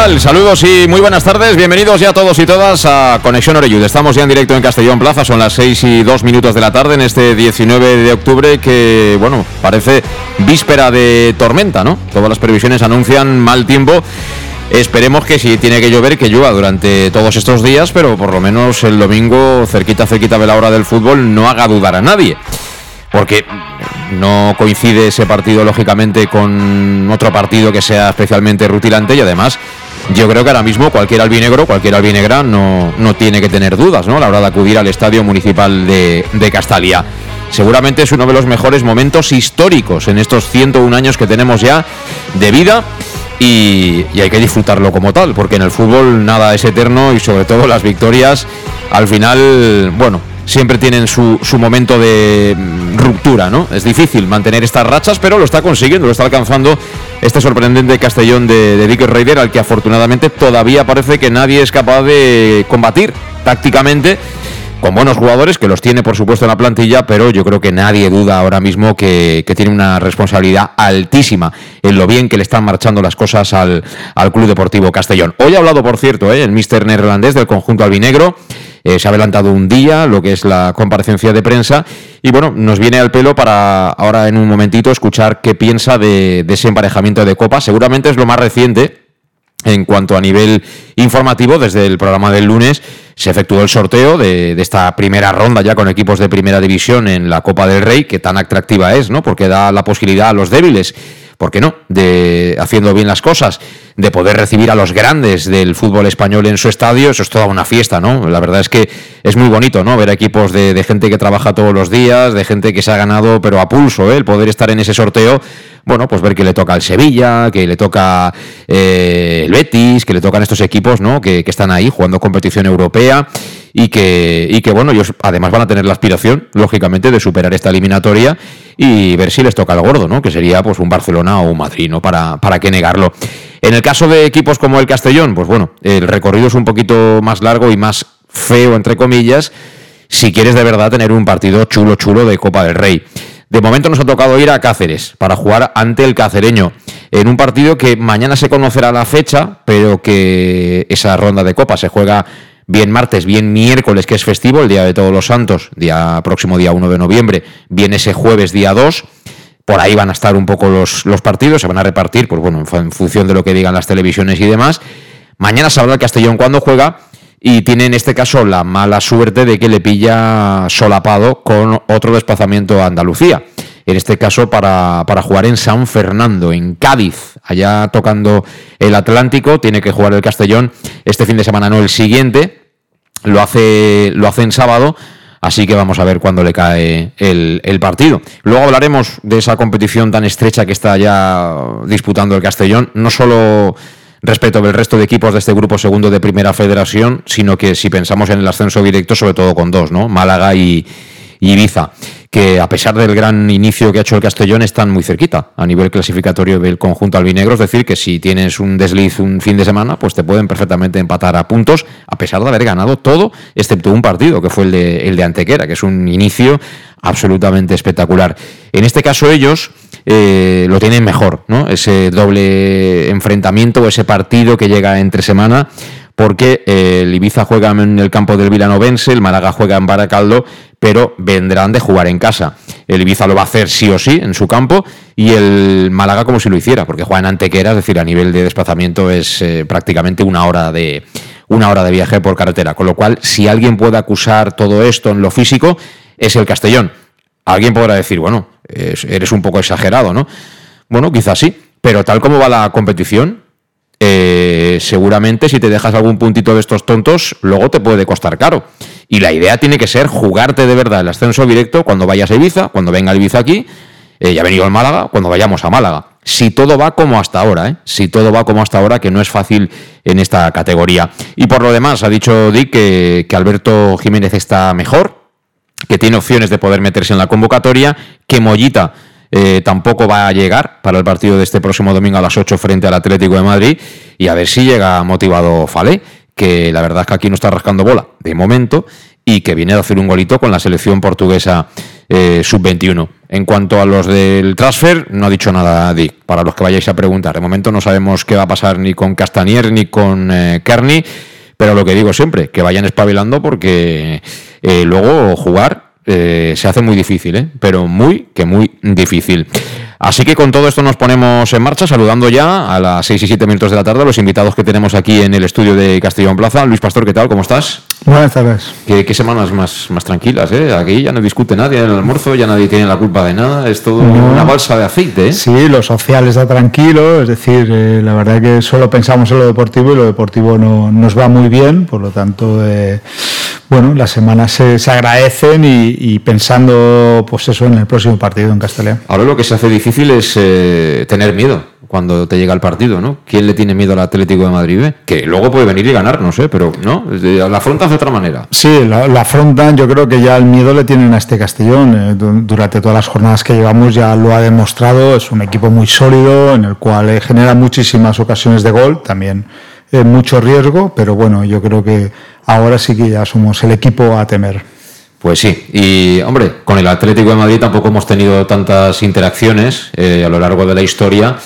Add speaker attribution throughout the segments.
Speaker 1: Saludos y muy buenas tardes. Bienvenidos ya todos y todas a Conexión Oreyud. Estamos ya en directo en Castellón Plaza. Son las 6 y 2 minutos de la tarde en este 19 de octubre que, bueno, parece víspera de tormenta, ¿no? Todas las previsiones anuncian mal tiempo. Esperemos que si tiene que llover, que llueva durante todos estos días, pero por lo menos el domingo, cerquita, cerquita de la hora del fútbol, no haga dudar a nadie. Porque no coincide ese partido, lógicamente, con otro partido que sea especialmente rutilante y además yo creo que ahora mismo cualquier albinegro, cualquier albinegra no, no tiene que tener dudas ¿no? a la hora de acudir al Estadio Municipal de, de Castalia. Seguramente es uno de los mejores momentos históricos en estos 101 años que tenemos ya de vida y, y, hay que disfrutarlo como tal, porque en el fútbol nada es eterno y sobre todo las victorias al final, bueno, siempre tienen su, su, momento de ruptura, ¿no? Es difícil mantener estas rachas, pero lo está consiguiendo, lo está alcanzando este sorprendente Castellón de, de Dick Raider, al que afortunadamente todavía parece que nadie es capaz de combatir tácticamente con buenos jugadores, que los tiene por supuesto en la plantilla, pero yo creo que nadie duda ahora mismo que, que tiene una responsabilidad altísima en lo bien que le están marchando las cosas al, al Club Deportivo Castellón. Hoy ha hablado, por cierto, ¿eh? el mister neerlandés del conjunto albinegro. Eh, se ha adelantado un día lo que es la comparecencia de prensa y bueno, nos viene al pelo para ahora en un momentito escuchar qué piensa de, de ese emparejamiento de Copa. Seguramente es lo más reciente en cuanto a nivel informativo, desde el programa del lunes se efectuó el sorteo de, de, esta primera ronda ya con equipos de primera división en la Copa del Rey, que tan atractiva es, ¿no? Porque da la posibilidad a los débiles, ¿por qué no? De haciendo bien las cosas, de poder recibir a los grandes del fútbol español en su estadio, eso es toda una fiesta, ¿no? La verdad es que es muy bonito, ¿no? Ver equipos de, de gente que trabaja todos los días, de gente que se ha ganado, pero a pulso, ¿eh? el poder estar en ese sorteo bueno, pues ver que le toca al Sevilla, que le toca eh, el Betis, que le tocan estos equipos, ¿no? Que, que, están ahí jugando competición europea y que, y que, bueno, ellos además van a tener la aspiración, lógicamente, de superar esta eliminatoria y ver si les toca el gordo, ¿no? Que sería pues un Barcelona o un Madrid, ¿no? Para, para qué negarlo. En el caso de equipos como el Castellón, pues bueno, el recorrido es un poquito más largo y más feo, entre comillas, si quieres de verdad tener un partido chulo, chulo de Copa del Rey. De momento nos ha tocado ir a Cáceres para jugar ante el cacereño en un partido que mañana se conocerá la fecha, pero que esa ronda de copa se juega bien martes, bien miércoles, que es festivo, el Día de Todos los Santos, día próximo día 1 de noviembre, bien ese jueves día 2. Por ahí van a estar un poco los, los partidos, se van a repartir, pues bueno, en función de lo que digan las televisiones y demás. Mañana sabrá el Castellón cuando juega y tiene en este caso la mala suerte de que le pilla solapado con otro desplazamiento a Andalucía. En este caso para, para, jugar en San Fernando, en Cádiz, allá tocando el Atlántico, tiene que jugar el Castellón este fin de semana, no el siguiente, lo hace, lo hace en sábado, así que vamos a ver cuándo le cae el, el partido. Luego hablaremos de esa competición tan estrecha que está ya disputando el Castellón, no solo respecto del resto de equipos de este grupo segundo de Primera Federación, sino que si pensamos en el ascenso directo, sobre todo con dos, ¿no? Málaga y, y Ibiza, que a pesar del gran inicio que ha hecho el Castellón, están muy cerquita a nivel clasificatorio del conjunto albinegro. Es decir, que si tienes un desliz un fin de semana, pues te pueden perfectamente empatar a puntos, a pesar de haber ganado todo, excepto un partido, que fue el de, el de Antequera, que es un inicio absolutamente espectacular. En este caso, ellos eh, lo tienen mejor, ¿no? Ese doble enfrentamiento o ese partido que llega entre semana, porque eh, el Ibiza juega en el campo del Vilanovense, el Málaga juega en Baracaldo, pero vendrán de jugar en casa. El Ibiza lo va a hacer sí o sí en su campo y el Málaga como si lo hiciera, porque juega en Antequera, es decir, a nivel de desplazamiento es eh, prácticamente una hora de una hora de viaje por carretera. Con lo cual, si alguien puede acusar todo esto en lo físico, es el Castellón. Alguien podrá decir, bueno, eres un poco exagerado, ¿no? Bueno, quizás sí, pero tal como va la competición, eh, seguramente si te dejas algún puntito de estos tontos, luego te puede costar caro. Y la idea tiene que ser jugarte de verdad el ascenso directo cuando vayas a Ibiza, cuando venga Ibiza aquí, eh, ya ha venido el Málaga, cuando vayamos a Málaga. Si todo va como hasta ahora, ¿eh? si todo va como hasta ahora, que no es fácil en esta categoría. Y por lo demás, ha dicho Dick que, Alberto Jiménez está mejor, que tiene opciones de poder meterse en la convocatoria, que Mollita eh, tampoco va a llegar para el partido de este próximo domingo a las 8 frente al Atlético de Madrid, y a ver si llega motivado Falé que la verdad es que aquí no está rascando bola de momento y que viene a hacer un golito con la selección portuguesa eh, sub-21. En cuanto a los del transfer, no ha dicho nada Dick, para los que vayáis a preguntar. De momento no sabemos qué va a pasar ni con Castanier ni con eh, pero lo que digo siempre, que vayan espabilando porque eh, luego jugar se hace muy difícil, pero muy, que muy difícil. Así que con todo esto nos ponemos en marcha, saludando ya a las 6 y 7 minutos de la tarde a los invitados que tenemos aquí en el estudio de Castellón Plaza. Luis Pastor, ¿qué tal? ¿Cómo estás?
Speaker 2: Buenas tardes.
Speaker 1: Qué, semanas más, más tranquilas, ¿eh? Aquí ya no discute nadie en el almuerzo, ya nadie tiene la culpa de nada, es todo una balsa de aceite, ¿eh?
Speaker 2: Sí, lo social está tranquilo, es decir, eh, la verdad que solo pensamos en lo deportivo y lo deportivo no, nos va muy bien, por lo tanto, eh, bueno, las semanas se, agradecen y, pensando, pues eso, en el próximo partido en Castellón.
Speaker 1: Ahora lo que se hace difícil es eh, tener miedo cuando te llega el partido, ¿no? ¿Quién le tiene miedo al Atlético de Madrid? Eh? Que luego puede venir y ganar, no sé, pero no, la afrontan de otra manera.
Speaker 2: Sí, la, afrontan, yo creo que ya el miedo le tienen a este Castellón. Eh, durante todas las jornadas que llevamos ya lo ha demostrado, es un equipo muy sólido, en el cual genera muchísimas ocasiones de gol, también mucho riesgo, pero bueno, yo creo que ahora sí que ya somos el equipo a temer.
Speaker 1: Pues sí, y hombre, con el Atlético de Madrid tampoco hemos tenido tantas interacciones eh, a lo largo de la historia.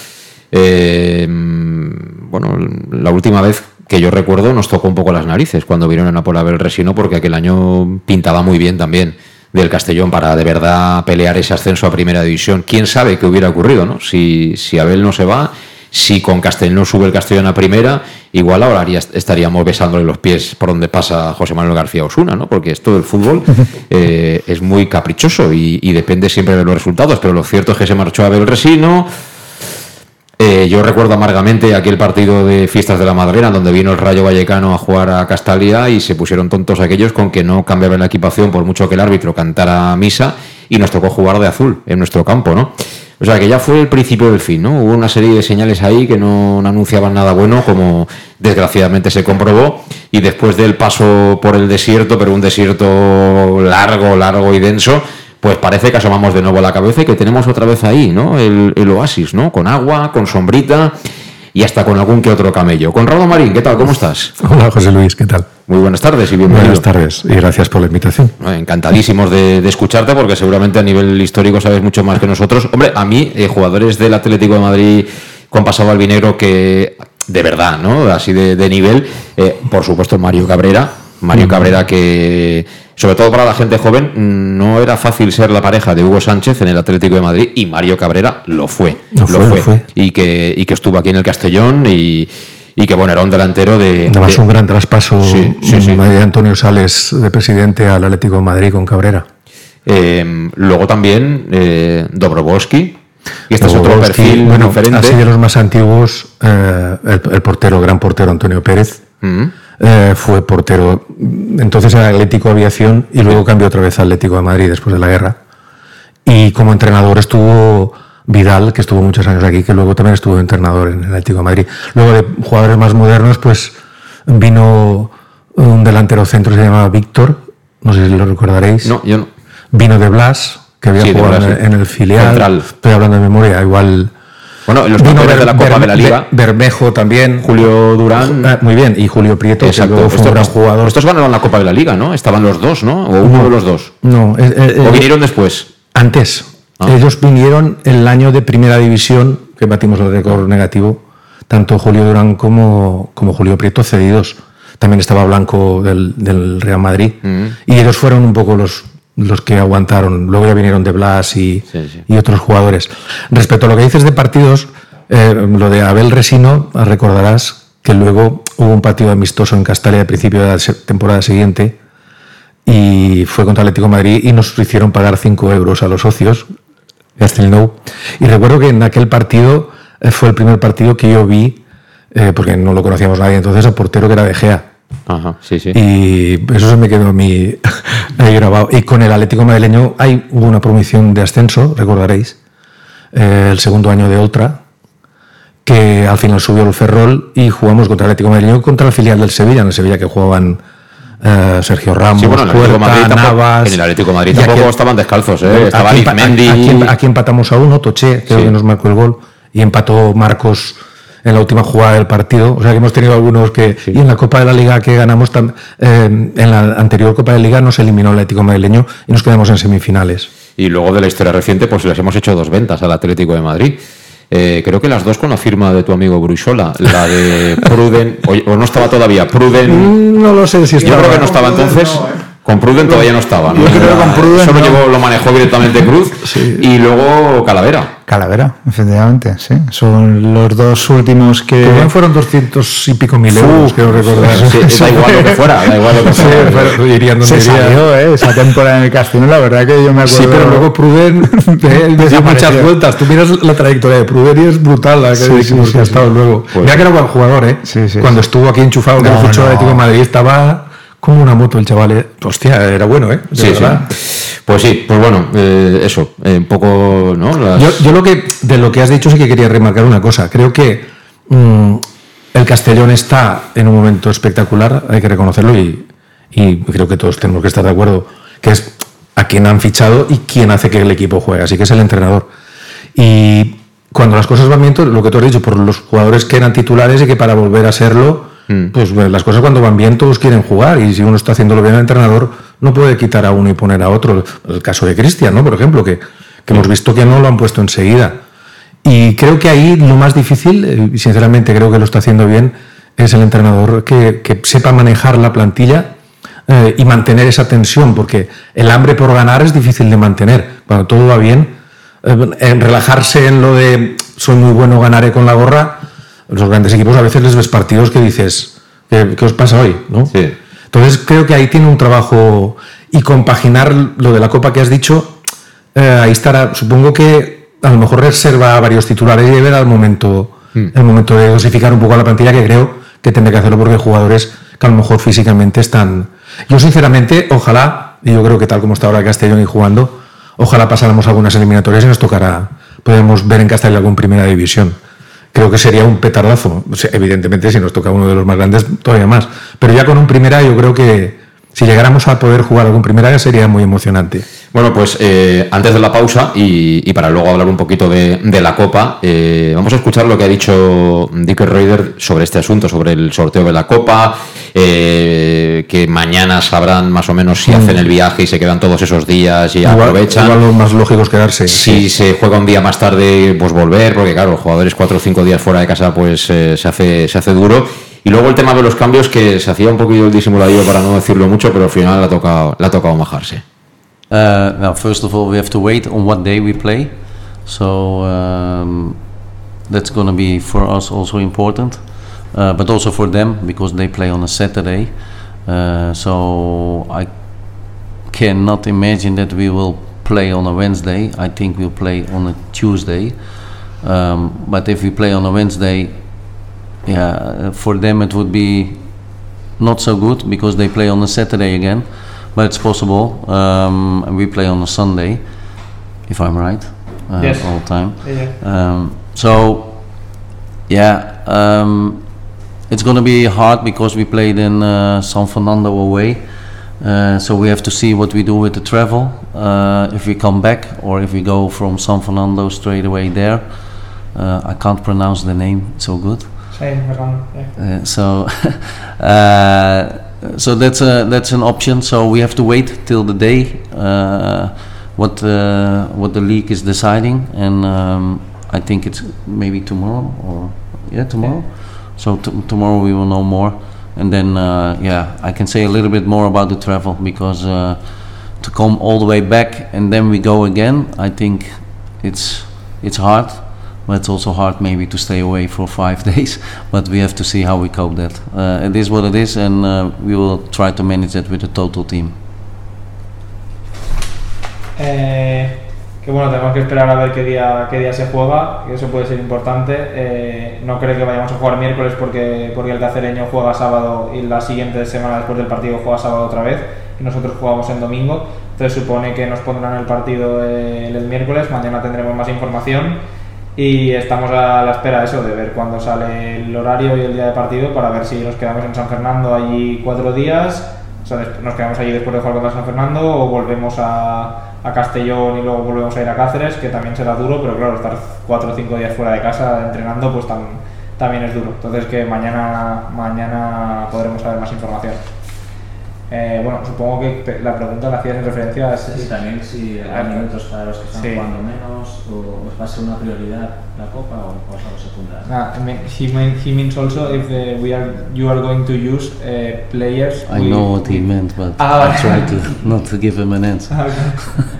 Speaker 1: Eh, bueno, la última vez que yo recuerdo nos tocó un poco las narices cuando vinieron a por Abel Resino porque aquel año pintaba muy bien también del Castellón para de verdad pelear ese ascenso a primera división. ¿Quién sabe qué hubiera ocurrido, no? Si, si Abel no se va si con Castellón sube el Castellón a primera, igual ahora estaríamos besándole los pies por donde pasa José Manuel García Osuna, ¿no? Porque esto del fútbol eh, es muy caprichoso y, depende siempre de los resultados, pero lo cierto es que se marchó a el Resino. Eh, yo recuerdo amargamente aquel partido de Fiestas de la Madrena, donde vino el Rayo Vallecano a jugar a Castalia y se pusieron tontos aquellos con que no cambiaban la equipación por mucho que el árbitro cantara misa y nos tocó jugar de azul en nuestro campo, ¿no? O sea que ya fue el principio del fin, ¿no? Hubo una serie de señales ahí que no, anunciaban nada bueno, como desgraciadamente se comprobó, y después del paso por el desierto, pero un desierto largo, largo y denso, pues parece que asomamos de nuevo la cabeza y que tenemos otra vez ahí, ¿no? El, el oasis, ¿no? Con agua, con sombrita y hasta con algún que otro camello. Conrado Marín, ¿qué tal? ¿Cómo estás?
Speaker 3: Hola, José Luis, ¿qué tal?
Speaker 1: Muy buenas tardes y bienvenido.
Speaker 3: Buenas tardes y gracias por la invitación.
Speaker 1: Encantadísimos de, escucharte porque seguramente a nivel histórico sabes mucho más que nosotros. Hombre, a mí, eh, jugadores del Atlético de Madrid con pasado albinegro que de verdad, ¿no? Así de, nivel, eh, por supuesto Mario Cabrera. Mario Cabrera que sobre todo para la gente joven, no era fácil ser la pareja de Hugo Sánchez en el Atlético de Madrid y Mario Cabrera lo fue. Lo, fue, Y, que, y que estuvo aquí en el Castellón y, que bueno, era un delantero de...
Speaker 3: Además un gran traspaso de Antonio Sales de presidente al Atlético de Madrid con Cabrera.
Speaker 1: Em, luego también eh, y este es otro perfil bueno, diferente.
Speaker 3: Así de los más antiguos, eh, el, portero, gran portero Antonio Pérez. Mm. Eh, fue portero entonces era Atlético Aviación y luego cambió otra vez a Atlético de Madrid después de la guerra. Y como entrenador estuvo Vidal, que estuvo muchos años aquí, que luego también estuvo entrenador en el Atlético de Madrid. Luego de jugadores más modernos, pues vino un delantero centro que se llamaba Víctor, no sé si lo recordaréis.
Speaker 1: No, yo no.
Speaker 3: Vino de Blas, que había jugado en, el filial. Estoy hablando de memoria, igual
Speaker 1: bueno, en los campeones de la Copa de la Liga.
Speaker 3: Bermejo también.
Speaker 1: Julio Durán.
Speaker 3: Ah, muy bien. Y Julio Prieto, Exacto. fue un gran jugador.
Speaker 1: Estos ganaron la Copa de la Liga, ¿no? Estaban los dos, ¿no? O uno de los dos.
Speaker 3: No.
Speaker 1: Eh, eh, ¿O vinieron después?
Speaker 3: Antes. Ah. Ellos vinieron el año de primera división, que batimos el récord negativo. Tanto Julio Durán como, como Julio Prieto cedidos. También estaba Blanco del, Real Madrid. Mm. Y ellos fueron un poco los los que aguantaron. Luego ya vinieron de Blas y, y otros jugadores. Respecto a lo que dices de partidos, eh, lo de Abel Resino, recordarás que luego hubo un partido amistoso en Castalia al principio de la temporada siguiente y fue contra Atlético de Madrid y nos hicieron pagar 5 euros a los socios, Y recuerdo que en aquel partido eh, fue el primer partido que yo vi, eh, porque no lo conocíamos nadie entonces, al portero que era De Gea.
Speaker 1: Ajá, sí, sí.
Speaker 3: Y eso se me quedó a mí ahí grabado. Y con el Atlético madrileño hay, hubo una promoción de ascenso, recordaréis, el segundo año de Ultra, que al final subió el Ferrol y jugamos contra el Atlético Madrid contra el filial del Sevilla, en el Sevilla que jugaban eh, Sergio Ramos,
Speaker 1: sí, bueno, en, el Puerta, Madrid Navas, en el Atlético de Madrid tampoco estaban descalzos, ¿eh? estaba aquí, Mendy.
Speaker 3: Aquí, empatamos a uno, Toché, que nos marcó el gol, y empató Marcos en la última jugada del partido. O sea que hemos tenido algunos que. Y en la Copa de la Liga que ganamos, eh, en la anterior Copa de la Liga nos eliminó el Atlético madrileño y nos quedamos en semifinales.
Speaker 1: Y luego de la historia reciente, pues les hemos hecho dos ventas al Atlético de Madrid. Eh, creo que las dos con la firma de tu amigo Brusola, la de Pruden, o, no estaba todavía, Pruden.
Speaker 3: Mm, no lo sé si estaba.
Speaker 1: Yo creo que no estaba entonces. Con Pruden todavía no estaba.
Speaker 2: Yo creo que con Pruden.
Speaker 1: Solo lo manejó directamente Cruz. Y luego Calavera.
Speaker 2: Calavera, efectivamente, sí. Son los dos últimos que.
Speaker 3: También fueron 200 y pico mil euros, creo recordar.
Speaker 1: Sí, da igual lo que fuera, da igual lo que fuera.
Speaker 2: se salió, ¿eh? Esa temporada en el Castillo, la verdad que yo me acuerdo.
Speaker 3: Sí, pero luego Pruden dio muchas vueltas. Tú miras la trayectoria de Pruden y es brutal la que sí, dijimos que ha estado luego. Pues, Mira que era buen jugador, ¿eh? Cuando estuvo aquí enchufado en el no, Atlético de Madrid estaba como una moto el chaval. ¿eh? Hostia, era bueno, ¿eh?
Speaker 1: sí, sí. Pues sí, pues bueno, eh, eso, eh, un poco, ¿no?
Speaker 3: Yo, yo, lo que, de lo que has dicho sí que quería remarcar una cosa. Creo que mm, el Castellón está en un momento espectacular, hay que reconocerlo y, y, creo que todos tenemos que estar de acuerdo, que es a quien han fichado y quién hace que el equipo juegue, así que es el entrenador. Y cuando las cosas van bien, lo que tú has dicho, por los jugadores que eran titulares y que para volver a serlo Mm. Pues las cosas cuando van bien todos quieren jugar y si uno está haciéndolo bien el entrenador no puede quitar a uno y poner a otro. El caso de Cristian, ¿no? Por ejemplo, que, hemos visto que no lo han puesto enseguida. Y creo que ahí lo más difícil, eh, y sinceramente creo que lo está haciendo bien, es el entrenador que, sepa manejar la plantilla eh, y mantener esa tensión, porque el hambre por ganar es difícil de mantener. Cuando todo va bien, eh, en relajarse en lo de soy muy bueno, ganaré con la gorra, los grandes equipos a veces les ves partidos que dices, ¿qué, os pasa hoy? ¿no? Entonces creo que ahí tiene un trabajo y compaginar lo de la Copa que has dicho, eh, ahí estará, supongo que a lo mejor reserva varios titulares y ver al momento, hmm. el momento de dosificar un poco la plantilla, que creo que tendrá que hacerlo porque hay jugadores que a lo mejor físicamente están... Yo sinceramente, ojalá, y yo creo que tal como está ahora Castellón y jugando, ojalá pasáramos algunas eliminatorias y nos tocará, podemos ver en Castellón algún primera división creo que sería un petardazo. evidentemente, si nos toca uno de los más grandes, todavía más. Pero ya con un primera, yo creo que si llegáramos a poder jugar algún primera, sería muy emocionante.
Speaker 1: Bueno, pues eh, antes de la pausa y, para luego hablar un poquito de, la Copa, eh, vamos a escuchar lo que ha dicho Dicker Reuter sobre este asunto, sobre el sorteo de la Copa, eh, que mañana sabrán más o menos si mm. hacen el viaje y se quedan todos esos días y aprovechan.
Speaker 3: Igual lo más lógico es quedarse.
Speaker 1: Si se juega un día más tarde, pues volver, porque claro, los jugadores cuatro o cinco días fuera de casa, pues se, hace, se hace duro. Y luego el tema de los cambios, que se hacía un poquillo el disimuladillo para no decirlo mucho, pero al final le ha tocado, le ha tocado majarse.
Speaker 4: Uh, now, first of all, we have to wait on what day we play. So um, that's going to be for us also important, uh, but also for them because they play on a Saturday. Uh, so I cannot imagine that we will play on a Wednesday. I think we'll play on a Tuesday. Um, but if we play on a Wednesday, yeah, for them it would be not so good because they play on a Saturday again but it's possible. Um, and we play on a Sunday, if I'm right, uh, yes. all the time. Yeah. Um, so, yeah, um, it's going to be hard because we played in uh, San Fernando away. Uh, so we have to see what we do with the travel. Uh, if we come back or if we go from San Fernando straight away there. Uh, I can't pronounce the name so good.
Speaker 5: Yeah.
Speaker 4: Uh, so. so that's a that's an option. So we have to wait till the day uh, what uh, what the league is deciding, and um, I think it's maybe tomorrow or yeah tomorrow. Yeah. So tomorrow we will know more, and then uh, yeah I can say a little bit more about the travel because uh, to come all the way back and then we go again, I think it's it's hard. But it's also hard maybe to stay away for five days. But we have to see how we cope that. Uh, it is what it is, and uh, we will try to manage that with the total team.
Speaker 5: Eh, que bueno, tenemos que esperar a ver qué día, qué día se juega, que eso puede ser importante. Eh, no creo que vayamos a jugar miércoles porque, porque el cacereño juega sábado y la siguiente semana después del partido juega sábado otra vez y nosotros jugamos en domingo. Entonces supone que nos pondrán el partido el, el miércoles, mañana tendremos más información y estamos a la espera de eso, de ver cuándo sale el horario y el día de partido para ver si nos quedamos en San Fernando allí cuatro días, o sea, nos quedamos allí después de jugar contra San Fernando o volvemos a, a Castellón y luego volvemos a ir a Cáceres, que también será duro, pero claro, estar cuatro o cinco días fuera de casa entrenando pues tam- también es duro. Entonces que mañana, mañana podremos saber más información. Eh, bueno, supongo que pe- la pregunta la hacías en referencia a...
Speaker 6: Sí, también si
Speaker 5: Ah,
Speaker 6: hay minutos para los que están
Speaker 5: sí.
Speaker 6: jugando menos, o os va a ser una prioridad la Copa o, o algo secundario.
Speaker 5: Ah, I mean, he, mean, he means also if uh, we are you are going to use uh, players.
Speaker 4: I
Speaker 5: we-
Speaker 4: know what he meant, but
Speaker 5: Ah.
Speaker 4: I try to not to give him an answer.
Speaker 5: Okay.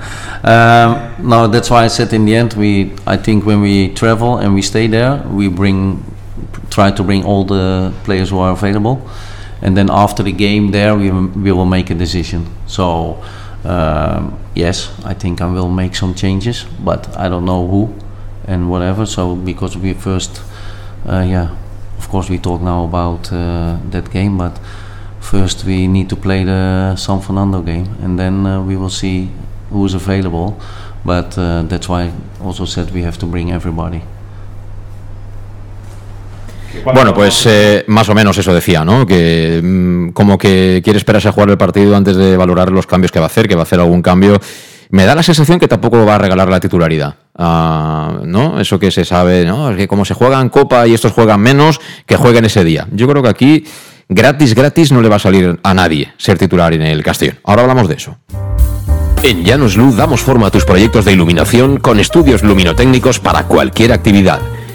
Speaker 4: Um, no, that's why I said in the end, we I think when we travel and we stay there, we bring try to bring all the players who are available, and then after the game there, we we will make a decision. So um, yes, I think I will make some changes, but I don't know who and whatever. So because we first, uh, yeah, of course we talk now about uh, that game, but first we need to play the San Fernando game, and then uh, we will see who's available. But uh, that's why I also said we have to bring everybody.
Speaker 1: Bueno, pues eh, más o menos eso decía, ¿no? Que mm, como que quiere esperarse a jugar el partido antes de valorar los cambios que va a hacer, que va a hacer algún cambio. Me da la sensación que tampoco va a regalar la titularidad, ah, ¿no? Eso que se sabe, ¿no? Es que como se juega en Copa y estos juegan menos, que jueguen ese día. Yo creo que aquí, gratis, gratis, no le va a salir a nadie ser titular en el Castellón. Ahora hablamos de eso.
Speaker 7: En Llanos Luz damos forma a tus proyectos de iluminación con estudios luminotécnicos para cualquier actividad.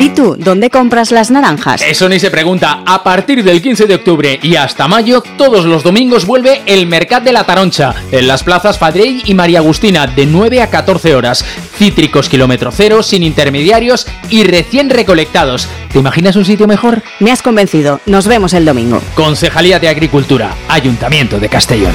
Speaker 8: ¿Y tú, dónde compras las naranjas?
Speaker 9: Eso ni se pregunta. A partir del 15 de octubre y hasta mayo, todos los domingos vuelve el Mercat de la Taroncha, en las plazas Fadrey y María Agustina, de 9 a 14 horas. Cítricos kilómetro cero, sin intermediarios y recién recolectados. ¿Te imaginas un sitio mejor?
Speaker 8: Me has convencido. Nos vemos el domingo.
Speaker 9: Concejalía de Agricultura, Ayuntamiento de Castellón.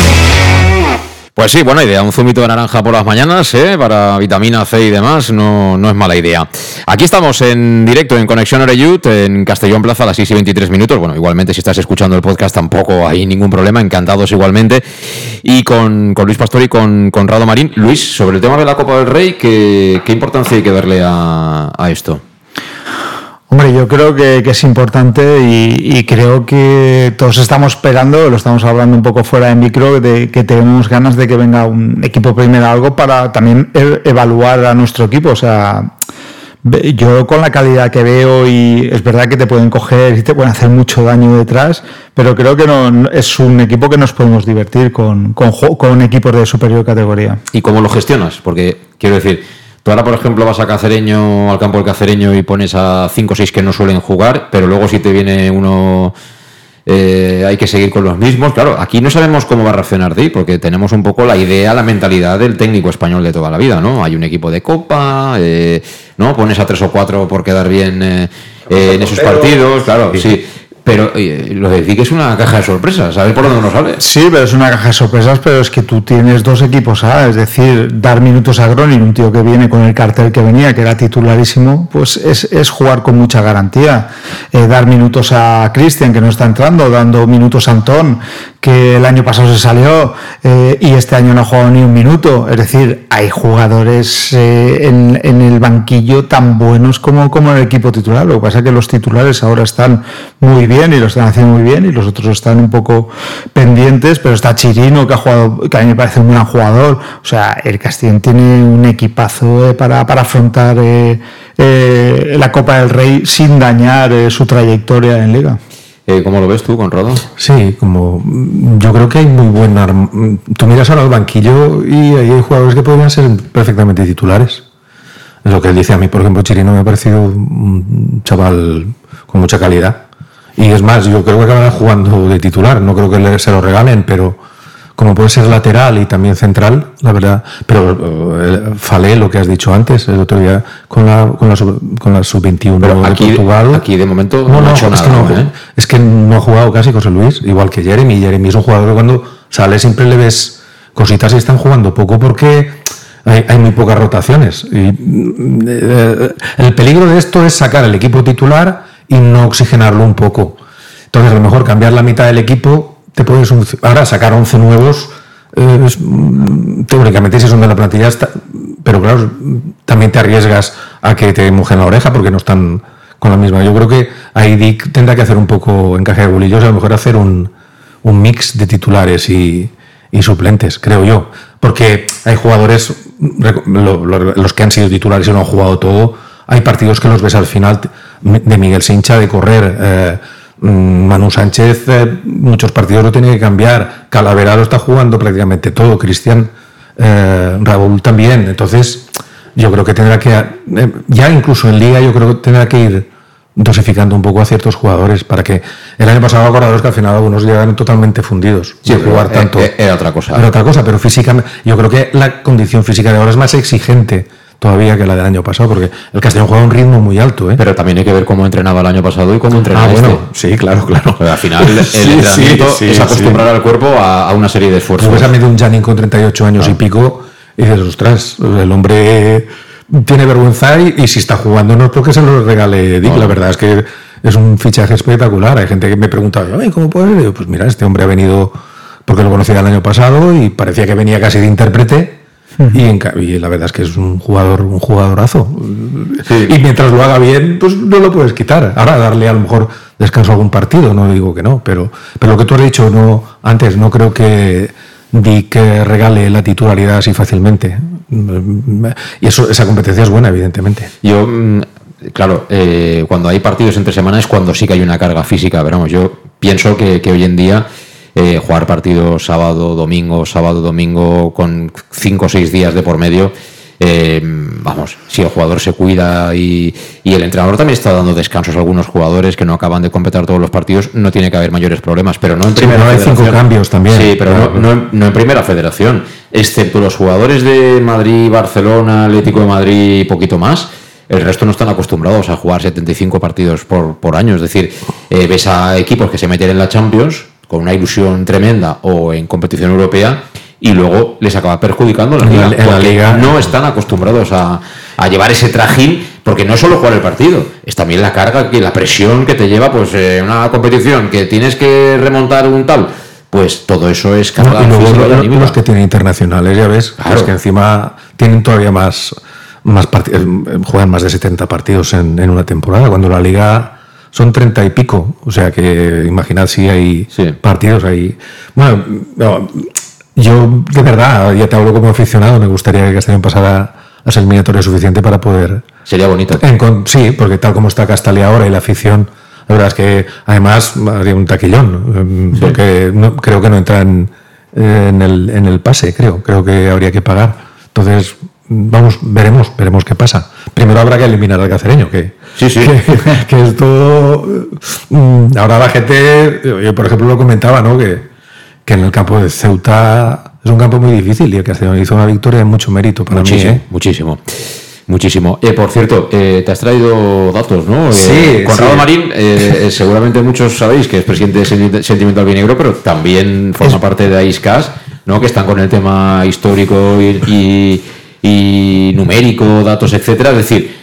Speaker 1: Pues sí, buena idea. Un zumito de naranja por las mañanas, ¿eh? para vitamina C y demás, no, no es mala idea. Aquí estamos en directo en Conexión Oreyut, en Castellón Plaza a las 6 y 23 minutos. Bueno, igualmente si estás escuchando el podcast tampoco hay ningún problema, encantados igualmente. Y con, Luis Pastor y con Conrado Marín. Luis, sobre el tema de la Copa del Rey, ¿qué, importancia hay que darle a esto?
Speaker 2: Hombre, yo creo que, es importante y, creo que todos estamos esperando, lo estamos hablando un poco fuera de micro, de que tenemos ganas de que venga un equipo primero algo para también e- evaluar a nuestro equipo. O sea, yo con la calidad que veo y es verdad que te pueden coger y te pueden hacer mucho daño detrás, pero creo que no, es un equipo que nos podemos divertir con, con equipos de superior categoría.
Speaker 1: ¿Y cómo lo gestionas? Porque, quiero decir, tú ahora, por ejemplo, vas a Cacereño, al campo del Cacereño y pones a 5 o 6 que no suelen jugar, pero luego si te viene uno, eh, hay que seguir con los mismos. Claro, aquí no sabemos cómo va a reaccionar Di, porque tenemos un poco la idea, la mentalidad del técnico español de toda la vida, ¿no? Hay un equipo de copa, eh, ¿no? Pones a tres o cuatro por quedar bien eh, eh, en esos partidos, claro, sí. Pero lo de que es una caja de sorpresas, ¿sabes por dónde nos sale?
Speaker 2: Sí, pero es una caja de sorpresas, pero es que tú tienes dos equipos A, es decir, dar minutos a Gronin, un tío que viene con el cartel que venía, que era titularísimo, pues es, es jugar con mucha garantía. Eh, dar minutos a Cristian, que no está entrando, dando minutos a Antón, que el año pasado se salió eh, y este año no ha jugado ni un minuto. Es decir, hay jugadores eh, en, en el banquillo tan buenos como, como en el equipo titular. Lo que pasa es que los titulares ahora están muy bien y lo están haciendo muy bien y los otros están un poco pendientes, pero está Chirino que ha jugado, que a mí me parece un gran jugador. O sea, el Castellón tiene un equipazo eh, para, para afrontar eh, eh, la Copa del Rey sin dañar eh, su trayectoria en Liga.
Speaker 1: Eh, ¿Cómo lo ves tú, Conrado?
Speaker 3: Sí, como yo creo que hay muy buen Tú miras ahora al banquillo y ahí hay jugadores que podrían ser perfectamente titulares. Es lo que él dice a mí, por ejemplo, Chirino me ha parecido un chaval con mucha calidad. Y es más, yo creo que acabará jugando de titular. No creo que se lo regalen, pero como puede ser lateral y también central, la verdad. Pero eh, Falé, lo que has dicho antes, el otro día con la, con la, con la sub-21 de
Speaker 1: aquí-
Speaker 3: Portugal.
Speaker 1: aquí de momento
Speaker 3: no,
Speaker 1: no ha
Speaker 3: no,
Speaker 1: hecho
Speaker 3: es,
Speaker 1: nada,
Speaker 3: que no,
Speaker 1: ¿eh?
Speaker 3: es que no ha jugado casi José Luis, igual que Jeremy. Jeremy es un jugador que cuando Sale, siempre le ves cositas y están jugando poco porque hay, hay muy pocas rotaciones. Y, eh, el peligro de esto es sacar el equipo titular y no oxigenarlo un poco. Entonces, a lo mejor cambiar la mitad del equipo te puede soluc- Ahora, sacar 11 nuevos, eh, mm, teóricamente, si son de la plantilla, pero claro, también te arriesgas a que te mojen la oreja porque no están con la misma. Yo creo que ahí Dick tendrá que hacer un poco encaje de bolillos, a lo mejor hacer un, un mix de titulares y, y suplentes, creo yo. Porque hay jugadores, los que han sido titulares y lo han jugado todo, hay partidos que los ves al final de Miguel Sincha de correr. eh, mm, Manu Sánchez, eh, muchos partidos lo tiene que cambiar. Calavera lo está jugando prácticamente todo. Cristian eh, Raúl también. Entonces, yo creo que tendrá que, eh, ya incluso en Liga, yo creo que tendrá que ir dosificando un poco a ciertos jugadores para que el año pasado acordaros que al final algunos llegaron totalmente fundidos
Speaker 1: Sí,
Speaker 3: jugar
Speaker 1: eh,
Speaker 3: tanto.
Speaker 1: eh, era otra cosa.
Speaker 3: Era otra cosa, pero físicamente, yo creo que la condición física de ahora es más exigente todavía que la del año pasado, porque el Castellón juega a un ritmo muy alto, ¿eh?
Speaker 1: Pero también hay que ver cómo entrenaba el año pasado y cómo
Speaker 3: Ah,
Speaker 1: este.
Speaker 3: bueno, sí, claro, claro.
Speaker 1: Al final, el
Speaker 3: Sí,
Speaker 1: entrenamiento
Speaker 3: sí, sí,
Speaker 1: es acostumbrar al cuerpo a, a una serie de esfuerzos.
Speaker 3: ves a medio un Janin con 38 años y pico y dices, ostras, el hombre tiene vergüenza y, y si está jugando no es porque se lo regale Dick,
Speaker 1: No.
Speaker 3: la verdad es que es un fichaje espectacular. Hay gente que me pregunta, "Ay, ¿cómo puede ser? Pues mira, este hombre ha venido porque lo conocía el año pasado y parecía que venía casi de intérprete. Y, en y la verdad es que es un jugador, un jugadorazo. Y mientras lo haga bien, pues no lo puedes quitar. Ahora darle a lo mejor descanso a algún partido, no digo que no, pero, pero lo que tú has dicho no, antes, no creo que Dick regale la titularidad así fácilmente. Y eso, esa competencia es buena, evidentemente.
Speaker 1: Yo, mm, claro, eh, cuando hay partidos entre semana es cuando sí que hay una carga física. Pero vamos, yo pienso que, que hoy en día eh, jugar partidos sábado, domingo, sábado, domingo, con cinco o seis días de por medio. eh, vamos, si el jugador se cuida y, y el entrenador también está dando descansos a algunos jugadores que no acaban de completar todos los partidos, no tiene que haber mayores problemas, pero no en
Speaker 3: Sí,
Speaker 1: primera
Speaker 3: hay cinco cambios también.
Speaker 1: Sí, pero
Speaker 3: Claro.
Speaker 1: no, no en- no en primera federación, excepto los jugadores de Madrid, Barcelona, Atlético de Madrid y poquito más. El resto no están acostumbrados a jugar 75 partidos por, por año. Es decir, eh, ves a equipos que se meten en la Champions con una ilusión tremenda o en competición europea y luego les acaba perjudicando en la liga.
Speaker 3: en la
Speaker 1: porque
Speaker 3: liga-
Speaker 1: no están acostumbrados a, a llevar ese trajín, porque no es solo jugar el partido, es también la carga, que la presión que te lleva pues eh, una competición, que tienes que remontar un tal. Pues todo eso es carga
Speaker 3: y luego
Speaker 1: física y
Speaker 3: los, que tienen internacionales, ya ves,
Speaker 1: Claro.
Speaker 3: los que encima tienen todavía más, más eh, juegan más de 70 partidos en, en una temporada, cuando la liga son 30 y pico. O sea que imaginad si hay partidos ahí. Bueno, no, yo de verdad, ya te hablo como aficionado, me gustaría que Castellón pasara a ser eliminatorio suficiente para poder.
Speaker 1: Sería bonito.
Speaker 3: Encon- sí, porque tal como está Castalia ahora y la afición, la verdad es que además haría un taquillón, eh, porque no, creo que no entra en, en el, en el pase, creo, creo que habría que pagar. Entonces, vamos, veremos, veremos qué pasa. Primero habrá que eliminar al cacereño, que,
Speaker 1: Sí, sí.
Speaker 3: que, que esto. mm, Ahora la gente, yo por ejemplo lo comentaba, ¿no? Que, que en el campo de Ceuta es un campo muy difícil y el Castellón hizo una victoria de mucho mérito para
Speaker 1: muchísimo,
Speaker 3: mí. ¿eh?
Speaker 1: muchísimo. Muchísimo. Eh, por cierto, eh, te has traído datos, ¿no? Eh,
Speaker 3: Sí,
Speaker 1: Conrado
Speaker 3: sí.
Speaker 1: Marín, eh, eh, seguramente muchos sabéis que es presidente de Senti- Sentimental Vinegro, pero también forma parte de AISCAS, ¿no? Que están con el tema histórico y, y- y numérico, datos, etcétera. Es decir,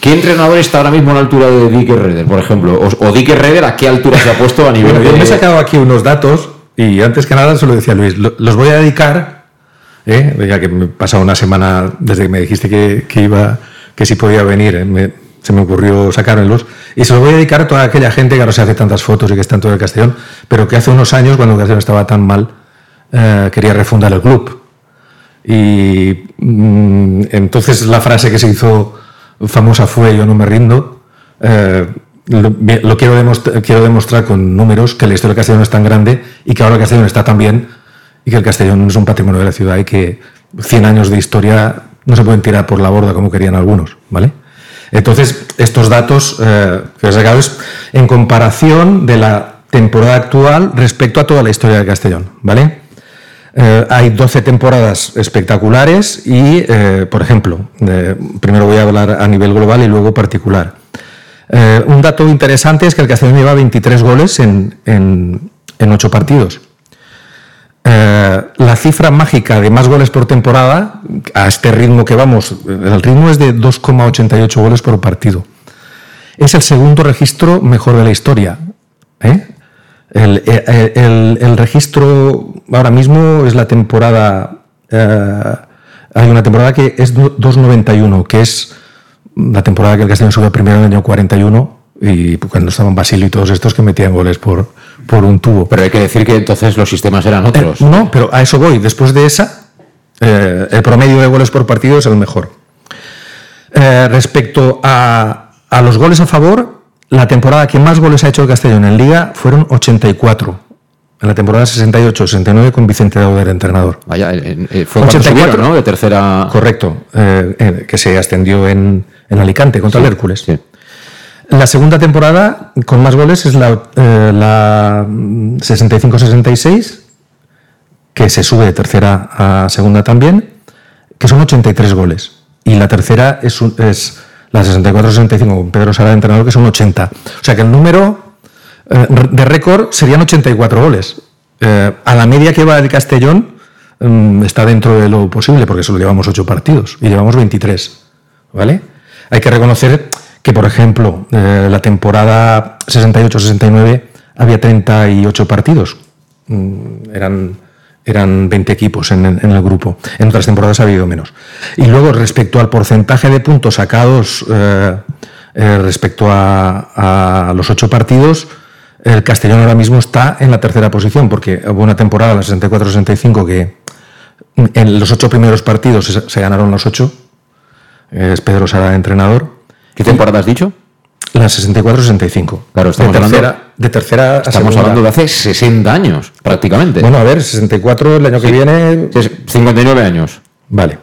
Speaker 1: ¿qué entrenador está ahora mismo a la altura de Dick Herreder, por ejemplo? O, o Dick Herreder, ¿a qué altura se ha puesto a nivel
Speaker 3: Bueno, yo
Speaker 1: de-
Speaker 3: me he sacado aquí unos datos y antes que nada se lo decía Luis, lo- los voy a dedicar, ¿eh? ya que me he pasado una semana desde que me dijiste que, que iba, que si podía venir, ¿eh? me- se me ocurrió sacármelos, y se los voy a dedicar a toda aquella gente que ahora se hace tantas fotos y que está en todo el Castellón, pero que hace unos años, cuando el Castellón estaba tan mal, eh, quería refundar el club. Y mm, entonces la frase que se hizo famosa fue yo no me rindo. Eh, lo, quiero, demostrar, quiero demostrar con números que la historia del Castellón es tan grande y que ahora el Castellón está tan bien y que el Castellón es un patrimonio de la ciudad y que 100 años de historia no se pueden tirar por la borda como querían algunos, ¿vale? Entonces, estos datos eh, que os he es en comparación de la temporada actual respecto a toda la historia del Castellón, ¿vale? Eh, hay 12 temporadas espectaculares y, eh, por ejemplo, primero voy a hablar a nivel global y luego particular. Eh, un dato interesante es que el Castellón lleva 23 goles en, en, en 8 partidos. la cifra mágica de más goles por temporada, a este ritmo que vamos, el ritmo es de 2,88 goles por partido. Es el segundo registro mejor de la historia. ¿eh? El, el- el- el registro ahora mismo es la temporada. eh, hay una temporada que es do- 2,91, que es la temporada que el Castellón sube primero en el año 41 y cuando estaban Basilio y todos estos que metían goles por, por un tubo.
Speaker 1: Pero hay que decir que entonces los sistemas eran otros.
Speaker 3: Eh, no, pero a eso voy. Después de esa, eh, el promedio de goles por partido es el mejor. Eh, respecto a, a los goles a favor, la temporada que más goles ha hecho el Castellón en Liga fueron 84. En la temporada 68-69 con Vicente Dauder, entrenador.
Speaker 1: Vaya, eh, fue cuando subieron, ¿no? De tercera.
Speaker 3: Correcto, eh, eh, que se ascendió en, en Alicante contra el Hércules. La segunda temporada con más goles es la, eh, la mm, 65-66, que se sube de tercera a segunda también, que son 83 goles. Y la tercera es, un- es la 64-65 con Pedro Sara entrenador, que son 80. O sea que el número eh, de récord serían 84 goles. Eh, a la media que va el Castellón mm, está dentro de lo posible, porque solo llevamos 8 partidos y llevamos 23. ¿Vale? Hay que reconocer que, por ejemplo, eh, la temporada 68-69 había 38 partidos. Mm, eran, eran 20 equipos en, en el grupo. En otras temporadas ha habido menos. Y luego, respecto al porcentaje de puntos sacados eh, eh, respecto a, a los 8 partidos, el Castellón ahora mismo está en la tercera posición, porque hubo una temporada, la 64-65, que en los ocho primeros partidos se, se ganaron los ocho. Es Pedro Sara entrenador.
Speaker 1: ¿Qué temporada has dicho?
Speaker 3: La 64-65.
Speaker 1: Claro, estamos
Speaker 3: de tercera,
Speaker 1: hablando-
Speaker 3: de tercera
Speaker 1: Estamos
Speaker 3: segunda.
Speaker 1: hablando de hace 60 años, prácticamente.
Speaker 3: Bueno, a ver, 64 el año que viene.
Speaker 1: 59 años.
Speaker 3: Vale.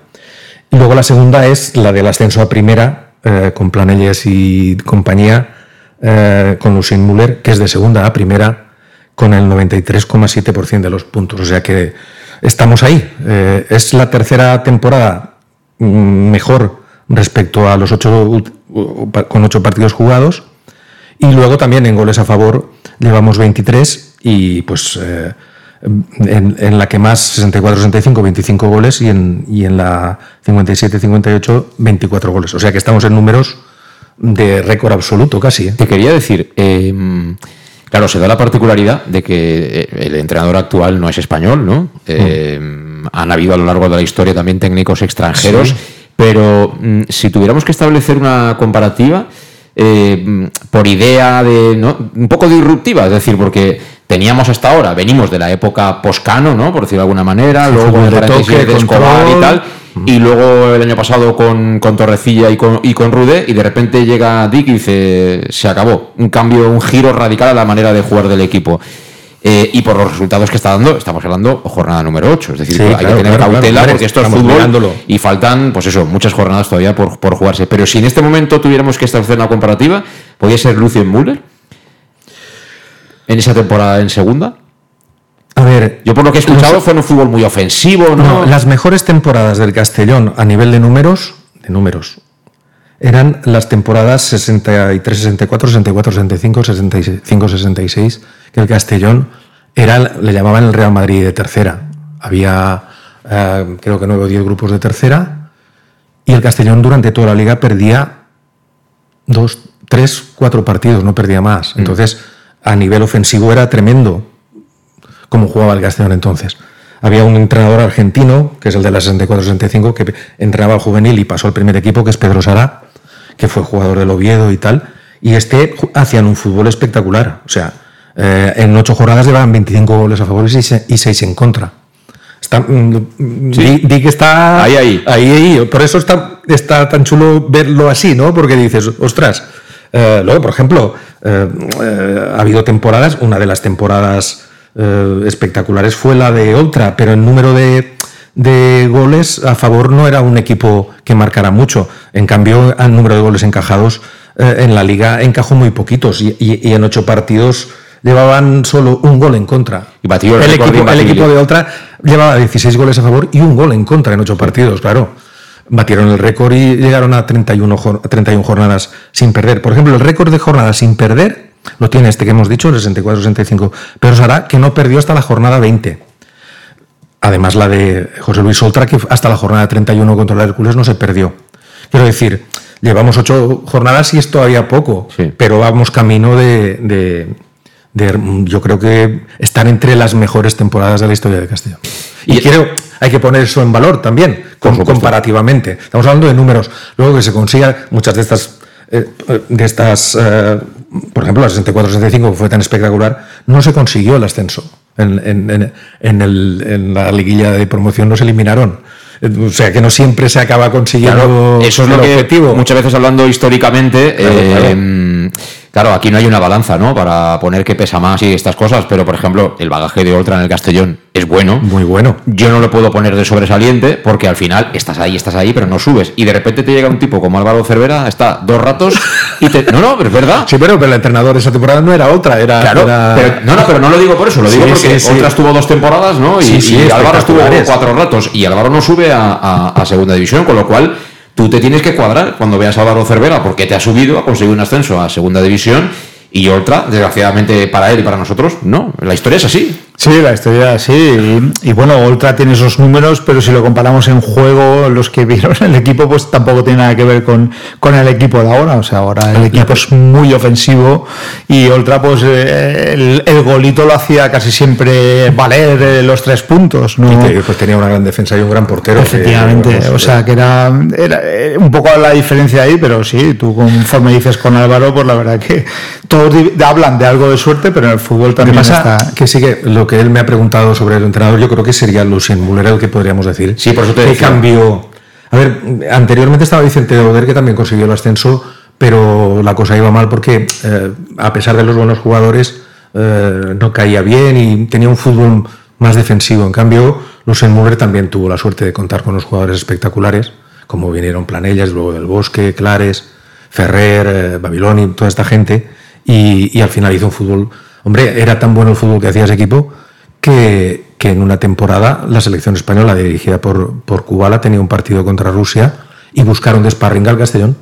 Speaker 3: Y luego la segunda es la del ascenso a primera, eh, con Planelles y compañía, eh, con Lucien Müller, que es de segunda a primera, con el 93,7% de los puntos. O sea que estamos ahí. Eh, es la tercera temporada mm, mejor respecto a los ocho, con ocho partidos jugados. Y luego también en goles a favor llevamos 23 y pues eh, en, en la que más 64-65, 25 goles y en, y en la 57-58, 24 goles. O sea que estamos en números de récord absoluto casi. ¿eh?
Speaker 1: Te quería decir, eh, claro, se da la particularidad de que eh, el entrenador actual no es español, ¿no? Eh, Han habido a lo largo de la historia también técnicos extranjeros,
Speaker 3: Sí.
Speaker 1: Pero mm, si tuviéramos que establecer una comparativa, eh, mm, por idea de, ¿no? Un poco disruptiva, es decir, porque teníamos hasta ahora, venimos de la época poscano, ¿no? Por decirlo de alguna manera,
Speaker 3: Sí,
Speaker 1: luego con
Speaker 3: de toque,
Speaker 1: de Escobar y tal, y luego el año pasado con, con Torrecilla y con, y con Rude, y de repente llega Dick y dice, se acabó. Un cambio, un giro radical a la manera de jugar del equipo. Eh, y por los resultados que está dando, estamos hablando jornada número 8. Es decir,
Speaker 3: Sí,
Speaker 1: hay
Speaker 3: claro,
Speaker 1: que tener
Speaker 3: claro,
Speaker 1: cautela
Speaker 3: claro.
Speaker 1: porque esto es fútbol
Speaker 3: mirándolo.
Speaker 1: y faltan, pues eso, muchas jornadas todavía por, por jugarse. Pero si en este momento tuviéramos que establecer una comparativa, ¿podría ser Lucien Müller? En esa temporada en segunda.
Speaker 3: A ver,
Speaker 1: Yo por lo que he escuchado fue un fútbol muy ofensivo, ¿no?
Speaker 3: No, las mejores temporadas del Castellón a nivel de números, de números, eran las temporadas 63, 64, 64, 65, 65, 66, que el Castellón era, le llamaban el Real Madrid de tercera. Había, eh, creo que nueve o diez grupos de tercera, y el Castellón durante toda la liga perdía dos, tres, cuatro partidos, no perdía más. Entonces, a nivel ofensivo era tremendo cómo jugaba el Castellón entonces. Había un entrenador argentino, que es el de la 64-65, que entrenaba al juvenil y pasó al primer equipo, que es Pedro Sara, que fue jugador del Oviedo y tal. Y este hacían un fútbol espectacular. O sea, eh, en ocho jornadas llevaban 25 goles a favor y seis, en contra. Está, mm, mm, di, di que está
Speaker 1: Ahí, ahí.
Speaker 3: ahí, ahí. Por eso está, está tan chulo verlo así, ¿no? Porque dices, ostras. Eh, luego, por ejemplo, eh, ha habido temporadas, una de las temporadas eh, espectaculares fue la de Oltra, pero el número de, de goles a favor no era un equipo que marcara mucho. En cambio, el número de goles encajados eh, en la liga encajó muy poquitos y, y- y en ocho partidos llevaban solo un gol en contra.
Speaker 1: Y batió
Speaker 3: el
Speaker 1: récord de
Speaker 3: equipo, el equipo de otra llevaba 16 goles a favor y un gol en contra en ocho partidos, claro. Batieron el récord y llegaron a 31, jor- 31 jornadas sin perder. Por ejemplo, el récord de jornadas sin perder lo tiene este que hemos dicho, el 64-65. Pero Sara, que no perdió hasta la jornada 20. además la de José Luis Oltra, que hasta la jornada 31 contra el Hércules no se perdió. Quiero decir, llevamos ocho jornadas y es todavía poco, pero vamos camino de, de- de, yo creo que estar entre las mejores temporadas de la historia de Castellón. Y, creo, hay que poner eso en valor también, com- comparativamente. Estamos hablando de números. Luego que se consiga muchas de estas, eh, de estas eh, por ejemplo, la 64-65 que fue tan espectacular, no se consiguió el ascenso. En, en- en- en el- en la liguilla de promoción nos eliminaron. Eh, O sea que no siempre se acaba consiguiendo
Speaker 1: Claro, eso es lo
Speaker 3: el
Speaker 1: que
Speaker 3: objetivo.
Speaker 1: muchas veces hablando históricamente,
Speaker 3: Claro,
Speaker 1: eh,
Speaker 3: claro.
Speaker 1: Claro, aquí no hay una balanza, ¿no? Para poner qué pesa más y estas cosas, pero por ejemplo, el bagaje de Oltra en el Castellón es bueno.
Speaker 3: Muy bueno.
Speaker 1: Yo no lo puedo poner de sobresaliente porque al final estás ahí, estás ahí, pero no subes. Y de repente te llega un tipo como Álvaro Cervera, está dos ratos y te. No, no, pero es verdad.
Speaker 3: Sí, pero, pero el entrenador de esa temporada no era otra, era.
Speaker 1: Claro,
Speaker 3: era-
Speaker 1: pero, no, no, pero no lo digo por eso, lo digo
Speaker 3: Sí,
Speaker 1: porque
Speaker 3: sí, sí.
Speaker 1: Oltra estuvo dos temporadas, ¿no? Y,
Speaker 3: Sí, sí,
Speaker 1: y Álvaro estuvo cuatro ratos y Álvaro no sube a, a- a segunda división, con lo cual tú te tienes que cuadrar cuando veas a Álvaro Cervera porque te ha subido, ha conseguido un ascenso a segunda división y Oltra, desgraciadamente para él y para nosotros, no. La historia es así.
Speaker 2: Sí, la historia sí. Y, y bueno, Oltra tiene esos números, pero si lo comparamos en juego, los que vieron el equipo, pues tampoco tiene nada que ver con, con el equipo de ahora. O sea, ahora el equipo es muy ofensivo y Oltra, pues eh, el, el golito lo hacía casi siempre valer eh, los tres puntos. ¿no?
Speaker 3: Y que, pues tenía una gran defensa y un gran portero. que,
Speaker 2: Efectivamente,
Speaker 3: vamos,
Speaker 2: o sea que era, era, eh, un poco la diferencia ahí, pero sí, tú conforme dices con Álvaro, pues la verdad que todos hablan de algo de suerte, pero en el fútbol también
Speaker 3: pasa
Speaker 2: está.
Speaker 3: que sí que lo que él me ha preguntado sobre el entrenador, yo creo que sería Lucien Müller el que podríamos decir.
Speaker 1: Sí, por eso te
Speaker 3: ¿Qué
Speaker 1: decía.
Speaker 3: A ver, anteriormente estaba Vicente Dauder que también consiguió el ascenso, pero la cosa iba mal porque eh, a pesar de los buenos jugadores eh, no caía bien y tenía un fútbol más defensivo. En cambio, Lucien Müller también tuvo la suerte de contar con unos jugadores espectaculares, como vinieron Planellas, luego del Bosque, Clares, Ferrer, eh, Babiloni, toda esta gente, y, y al final hizo un fútbol. Hombre, era tan bueno el fútbol que hacía ese equipo que, que en una temporada la selección española, dirigida por, por Kubala, tenía un partido contra Rusia y buscaron de sparring al Castellón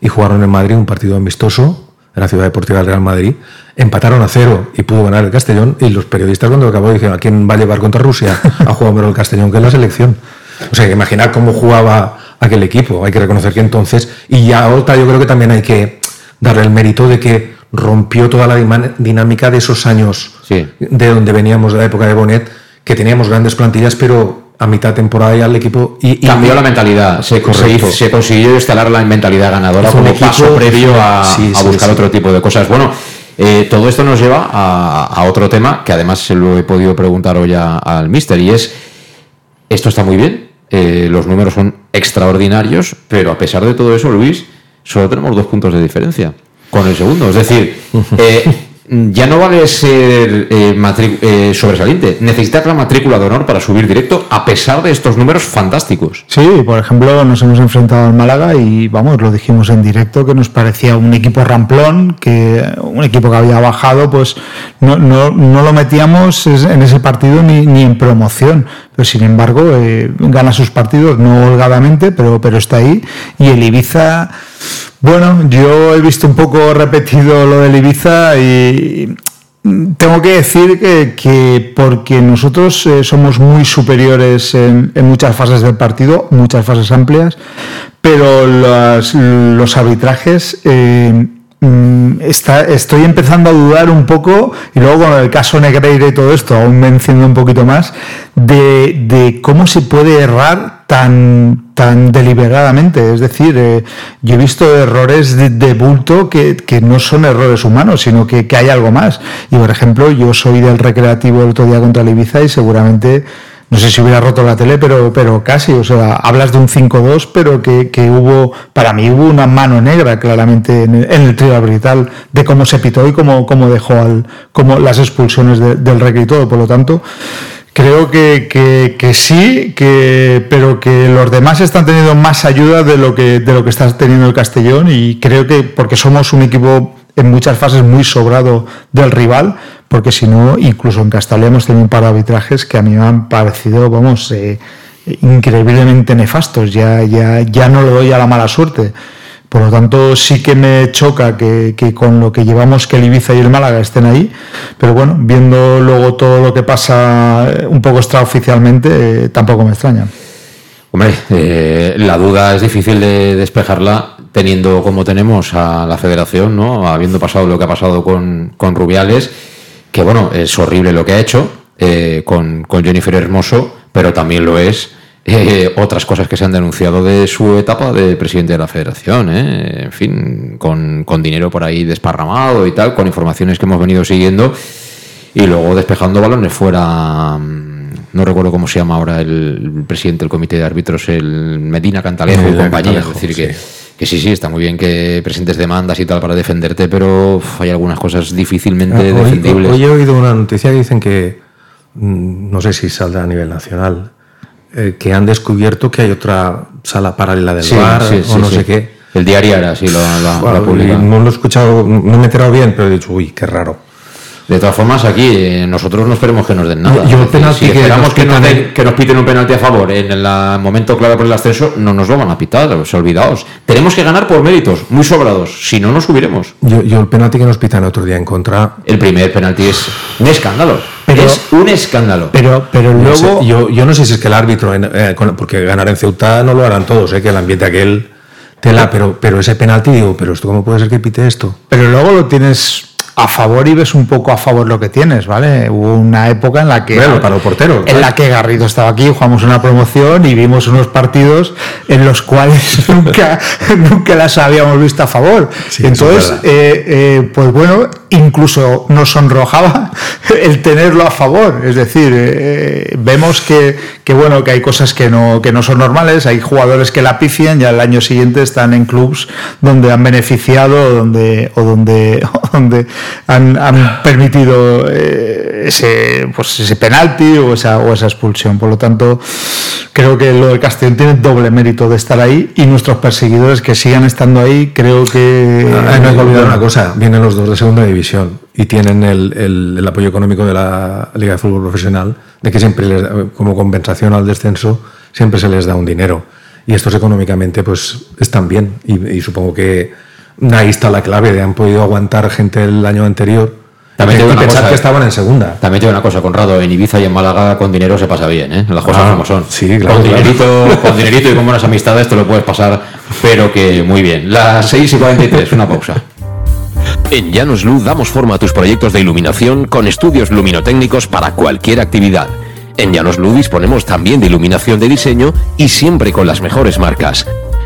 Speaker 3: y jugaron en Madrid un partido amistoso en la ciudad deportiva del Real Madrid. Empataron a cero y pudo ganar el Castellón. Y los periodistas, cuando acabó, dijeron: ¿A quién va a llevar contra Rusia? A jugar mejor el Castellón que en la selección. O sea, imaginar cómo jugaba aquel equipo. Hay que reconocer que entonces, y ya otra, yo creo que también hay que darle el mérito de que rompió toda la dinámica de esos años de donde veníamos de la época de Bonet, que teníamos grandes plantillas, pero a mitad temporada ya el equipo. Y, y-
Speaker 1: Cambió la mentalidad, se,
Speaker 3: Correcto.
Speaker 1: se- se consiguió instalar la mentalidad ganadora
Speaker 3: Hizo un
Speaker 1: como
Speaker 3: equipo-
Speaker 1: paso previo a,
Speaker 3: Sí,
Speaker 1: a
Speaker 3: sí,
Speaker 1: buscar
Speaker 3: sí.
Speaker 1: otro tipo de cosas. Bueno, eh, todo esto nos lleva a, a otro tema que además se lo he podido preguntar hoy a- al Mister y es, esto está muy bien, eh, los números son extraordinarios, pero a pesar de todo eso, Luis, solo tenemos dos puntos de diferencia con el segundo. Es decir, eh, ya no vale ser eh, eh, sobresaliente, necesitas la matrícula de honor para subir directo a pesar de estos números fantásticos.
Speaker 2: Sí, por ejemplo, nos hemos enfrentado al Málaga y vamos, lo dijimos en directo que nos parecía un equipo ramplón, que un equipo que había bajado, pues no, no, no lo metíamos en ese partido ni, ni en promoción. Pero sin embargo, eh, gana sus partidos, no holgadamente, pero, pero está ahí. Y el Ibiza, bueno, yo he visto un poco repetido lo del Ibiza y tengo que decir que, que porque nosotros eh, somos muy superiores en, muchas fases del partido, muchas fases amplias, pero los arbitrajes eh, mm, está, estoy empezando a dudar un poco, y luego con el caso Negreira y todo esto, aún me enciendo un poquito más, de, de cómo se puede errar tan, tan deliberadamente. Es decir, eh, yo he visto errores de, bulto que, que no son errores humanos, sino que, que hay algo más. Y por ejemplo, yo soy del recreativo el otro día contra el Ibiza y seguramente no sé si hubiera roto la tele, pero, pero casi, o sea, hablas de un 5-2, pero que, que hubo, para mí hubo una mano negra claramente en el, en el trío arbitral de cómo se pitó y cómo, cómo dejó al, como las expulsiones de- del recreo y todo, por lo tanto, creo que, que, sí, que, pero que los demás están teniendo más ayuda de lo que, de lo que está teniendo el Castellón y creo que porque somos un equipo en muchas fases muy sobrado del rival, porque si no, incluso en Castalia hemos tenido un par de arbitrajes que a mí me han parecido, vamos, eh, increíblemente nefastos. Ya, ya, ya no le doy a la mala suerte. Por lo tanto, sí que me choca que, con lo que llevamos que el Ibiza y el Málaga estén ahí, pero bueno, viendo luego todo lo que pasa eh, un poco extraoficialmente, eh, tampoco me extraña.
Speaker 1: Hombre, eh, la duda es difícil de despejarla teniendo como tenemos a la federación, ¿no? Habiendo pasado lo que ha pasado con, con Rubiales, que bueno, es horrible lo que ha hecho con, con Jennifer Hermoso, pero también lo es eh, otras cosas que se han denunciado de su etapa de presidente de la federación, ¿eh? en fin, con, con, dinero por ahí desparramado y tal, con informaciones que hemos venido siguiendo y luego despejando balones fuera. Mm, no recuerdo cómo se llama ahora el, presidente del comité de árbitros, el Medina Cantalejo y compañía. es decir, que, que sí, sí, está muy bien que presentes demandas y tal para defenderte, pero uf, hay algunas cosas difícilmente
Speaker 3: Ah, hoy,
Speaker 1: defendibles.
Speaker 3: hoy he oído una noticia que dicen que, mm, no sé si saldrá a nivel nacional, eh, que han descubierto que hay otra sala paralela del
Speaker 1: Sí,
Speaker 3: bar
Speaker 1: sí,
Speaker 3: o
Speaker 1: sí,
Speaker 3: no sé qué.
Speaker 1: El diario era, sí, lo, lo- lo
Speaker 3: no lo he escuchado, no me he enterado bien, pero he dicho, uy, qué raro.
Speaker 1: De todas formas, aquí eh, nosotros no esperemos que nos den nada.
Speaker 3: Yo- penalti
Speaker 1: si
Speaker 3: que
Speaker 1: esperamos
Speaker 3: nos
Speaker 1: que nos, den-
Speaker 3: el-
Speaker 1: que nos piten un penalti a favor en el momento clave por el ascenso, no nos lo van a pitar, os olvidaos. Tenemos que ganar por méritos, muy sobrados, si no, no subiremos.
Speaker 3: Yo, yo el penalti que nos pitan el otro día en contra.
Speaker 1: El primer penalti es un escándalo.
Speaker 2: Pero-
Speaker 1: es un escándalo.
Speaker 2: Pero, pero
Speaker 3: No
Speaker 2: luego.
Speaker 3: sé, yo, yo no sé si es que el árbitro, en- eh, con- porque ganar en Ceuta no lo harán todos, eh, que el ambiente aquel tela, pero, pero ese penalti, digo, pero esto cómo puede ser que pite esto.
Speaker 2: Pero luego lo tienes a favor y ves un poco a favor lo que tienes, ¿vale? Hubo una época en la que
Speaker 3: Bueno, para el portero,
Speaker 2: en la que Garrido estaba aquí, jugamos una promoción y vimos unos partidos en los cuales nunca, nunca las habíamos visto a favor.
Speaker 3: Sí,
Speaker 2: Entonces, eh, eh, pues bueno, incluso nos sonrojaba el tenerlo a favor. Es decir, eh, vemos que, que, bueno, que hay cosas que no, que no son normales, hay jugadores que la pifian y al año siguiente están en clubs donde han beneficiado donde, o donde, o donde han, han permitido eh, ese, pues ese penalti o esa, o esa expulsión. Por lo tanto, creo que lo de Castellón tiene doble mérito de estar ahí y nuestros perseguidores que sigan estando ahí, creo que...
Speaker 3: Ah, no hay que olvidar una cosa, vienen los dos de segunda división y tienen el, el- el apoyo económico de la Liga de Fútbol Profesional, de que siempre les como compensación al descenso, siempre se les da un dinero. Y estos económicamente pues están bien y, y supongo que ahí está la clave de han podido aguantar gente el año anterior
Speaker 1: También te
Speaker 3: y
Speaker 1: una
Speaker 3: pensar
Speaker 1: cosa,
Speaker 3: que
Speaker 1: eh.
Speaker 3: estaban en segunda.
Speaker 1: También te digo una cosa, Conrado, en Ibiza y en Málaga con dinero se pasa bien, ¿eh? Las cosas
Speaker 3: Ah,
Speaker 1: como son.
Speaker 3: sí, claro,
Speaker 1: con,
Speaker 3: claro.
Speaker 1: dinerito, con dinerito y con buenas amistades te lo puedes pasar, pero que muy bien. Las 6 y 43, una pausa.
Speaker 7: En Llanos Luz damos forma a tus proyectos de iluminación con estudios luminotécnicos para cualquier actividad. En Llanos Luz disponemos también de iluminación de diseño y siempre con las mejores marcas.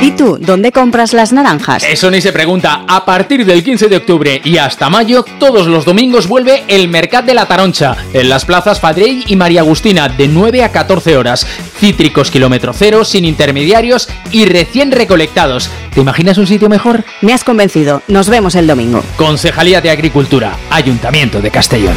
Speaker 8: ¿Y tú, dónde compras las naranjas?
Speaker 9: Eso ni se pregunta. A partir del 15 de octubre y hasta mayo, todos los domingos vuelve el Mercat de la Taroncha, en las plazas Fadrey y María Agustina, de 9 a 14 horas. Cítricos kilómetro cero, sin intermediarios y recién recolectados. ¿Te imaginas un sitio mejor?
Speaker 8: Me has convencido. Nos vemos el domingo.
Speaker 9: Concejalía de Agricultura, Ayuntamiento de Castellón.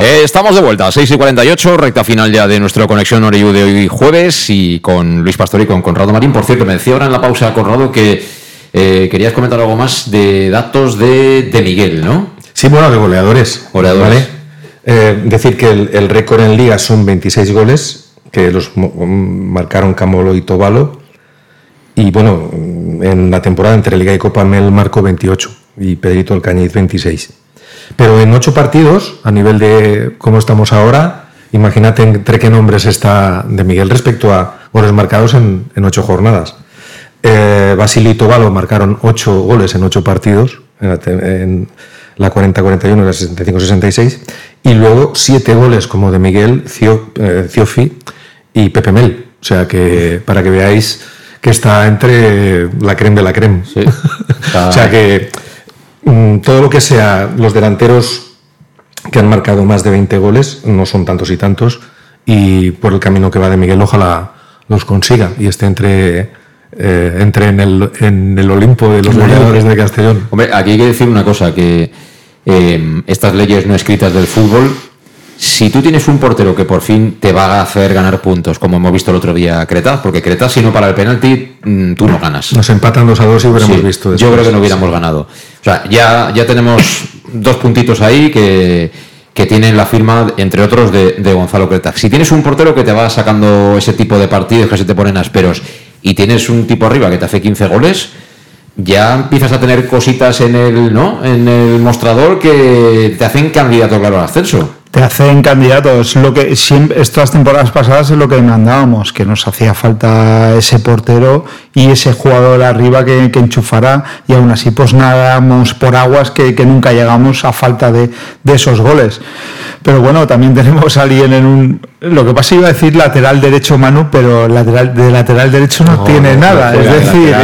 Speaker 1: Eh, estamos de vuelta, 6 y 48, recta final ya de nuestro Conexión Oreyú de hoy jueves y con Luis Pastor y con Conrado Marín. Por cierto, me decía ahora en la pausa, Conrado, que eh, querías comentar algo más de datos de, de Miguel, ¿no?
Speaker 3: Sí, bueno, de goleadores.
Speaker 1: Goleadores.
Speaker 3: ¿vale? Eh, decir que el, el récord en liga son 26 goles, que los marcaron Camolo y Tobalo. Y bueno, en la temporada entre Liga y Copa Mel marcó 28 y Pedrito Alcañiz 26. Pero en ocho partidos, a nivel de cómo estamos ahora, imagínate entre qué nombres está de Miguel respecto a goles marcados en, en ocho jornadas. Eh, Basilio y Tobalo marcaron ocho goles en ocho partidos, en la, te- en la 40-41 y la 65-66, y luego siete goles como de Miguel, Cio- eh, Ciofi y Pepe Mel. O sea que para que veáis que está entre la creme de la creme. o sea que todo lo que sea los delanteros que han marcado más de 20 goles, no son tantos y tantos, y por el camino que va de Miguel, ojalá los consiga y esté entre, eh, entre en, el, en el Olimpo de los goleadores de Castellón.
Speaker 1: Hombre, aquí hay que decir una cosa, que eh, estas leyes no escritas del fútbol, si tú tienes un portero que por fin te va a hacer ganar puntos, como hemos visto el otro día a Cretas, porque Cretas si no para el penalti, mm, tú no ganas.
Speaker 3: Nos empatan 2 a 2 y hubiéramos
Speaker 1: Sí,
Speaker 3: visto
Speaker 1: Yo
Speaker 3: después.
Speaker 1: creo que no hubiéramos ganado. O sea, ya, ya tenemos dos puntitos ahí que, que tienen la firma, entre otros, de, de Gonzalo Cretax. Si tienes un portero que te va sacando ese tipo de partidos que se te ponen asperos y tienes un tipo arriba que te hace 15 goles, ya empiezas a tener cositas en el, ¿no? en el mostrador que te hacen candidato claro al ascenso.
Speaker 2: Te hacen candidatos. Lo que siempre, estas temporadas pasadas es lo que mandábamos, que nos hacía falta ese portero y ese jugador arriba que, que enchufara y aún así pues nadamos por aguas que, que nunca llegamos a falta de, de, esos goles. Pero bueno, también tenemos a alguien en un... Lo que pasa iba a decir lateral derecho Manu, pero lateral, de lateral derecho no, no tiene no, nada. es decir,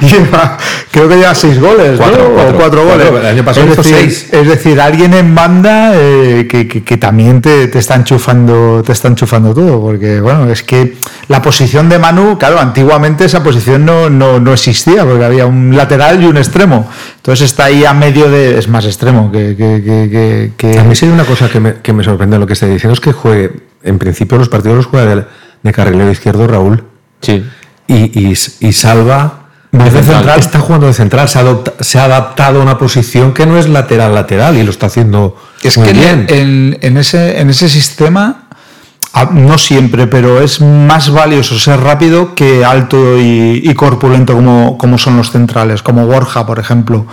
Speaker 2: lleva, creo que lleva seis goles
Speaker 3: cuatro,
Speaker 2: o cuatro goles.
Speaker 3: Cuatro, el año pasado
Speaker 2: es, decir,
Speaker 3: seis.
Speaker 2: es decir, alguien en banda eh, que, que, que, también te, te, está enchufando, te está enchufando todo, porque bueno, es que la posición de Manu, claro, antiguamente esa posición no, no, no existía, porque había un lateral y un extremo. Entonces está ahí a medio de. Es más extremo que. que, que, que
Speaker 3: a mí sí hay una cosa que me, que me sorprende lo que está diciendo: es que juegue, en principio, los partidos los juega de, de carrilero izquierdo Raúl.
Speaker 1: Sí.
Speaker 3: Y, y, y salva. De central. central. está jugando de central, se ha, adopta, se ha, adaptado a una posición que no es lateral lateral y lo está haciendo
Speaker 2: es
Speaker 3: muy
Speaker 2: que
Speaker 3: bien.
Speaker 2: En, en, ese, en ese sistema no siempre, pero es más valioso ser rápido que alto y, y, corpulento como, como son los centrales, como Borja, por ejemplo.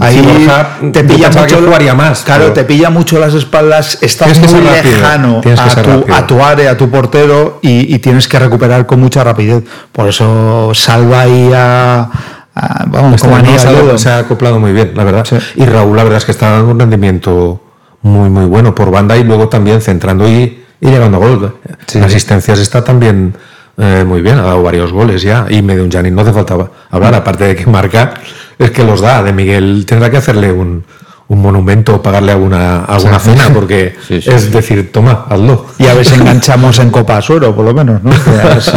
Speaker 2: Ahí
Speaker 3: sí, Borja,
Speaker 2: te pilla mucho,
Speaker 3: jugaría más.
Speaker 2: Claro, pero... te pilla mucho las espaldas, estás muy lejano a tu, a tu, área, a tu portero y, y, tienes que recuperar con mucha rapidez. Por eso salva ahí a. a vamos,
Speaker 3: este
Speaker 2: como
Speaker 3: se, ha, se ha acoplado muy bien, la verdad. Sí. Y Raúl, la verdad es que está dando un rendimiento muy, muy bueno por banda y luego también centrando y y llegando a gol. Sí. Asistencias está también eh, muy bien, ha dado varios goles ya. Y Medio Janin no hace falta hablar, aparte de que marca, es que los da. De Miguel tendrá que hacerle un, un monumento o pagarle alguna, alguna sí. cena, porque sí, es decir, toma, hazlo.
Speaker 2: Y a ver si enganchamos en Copa Suero, por lo menos, ¿no? A ver si...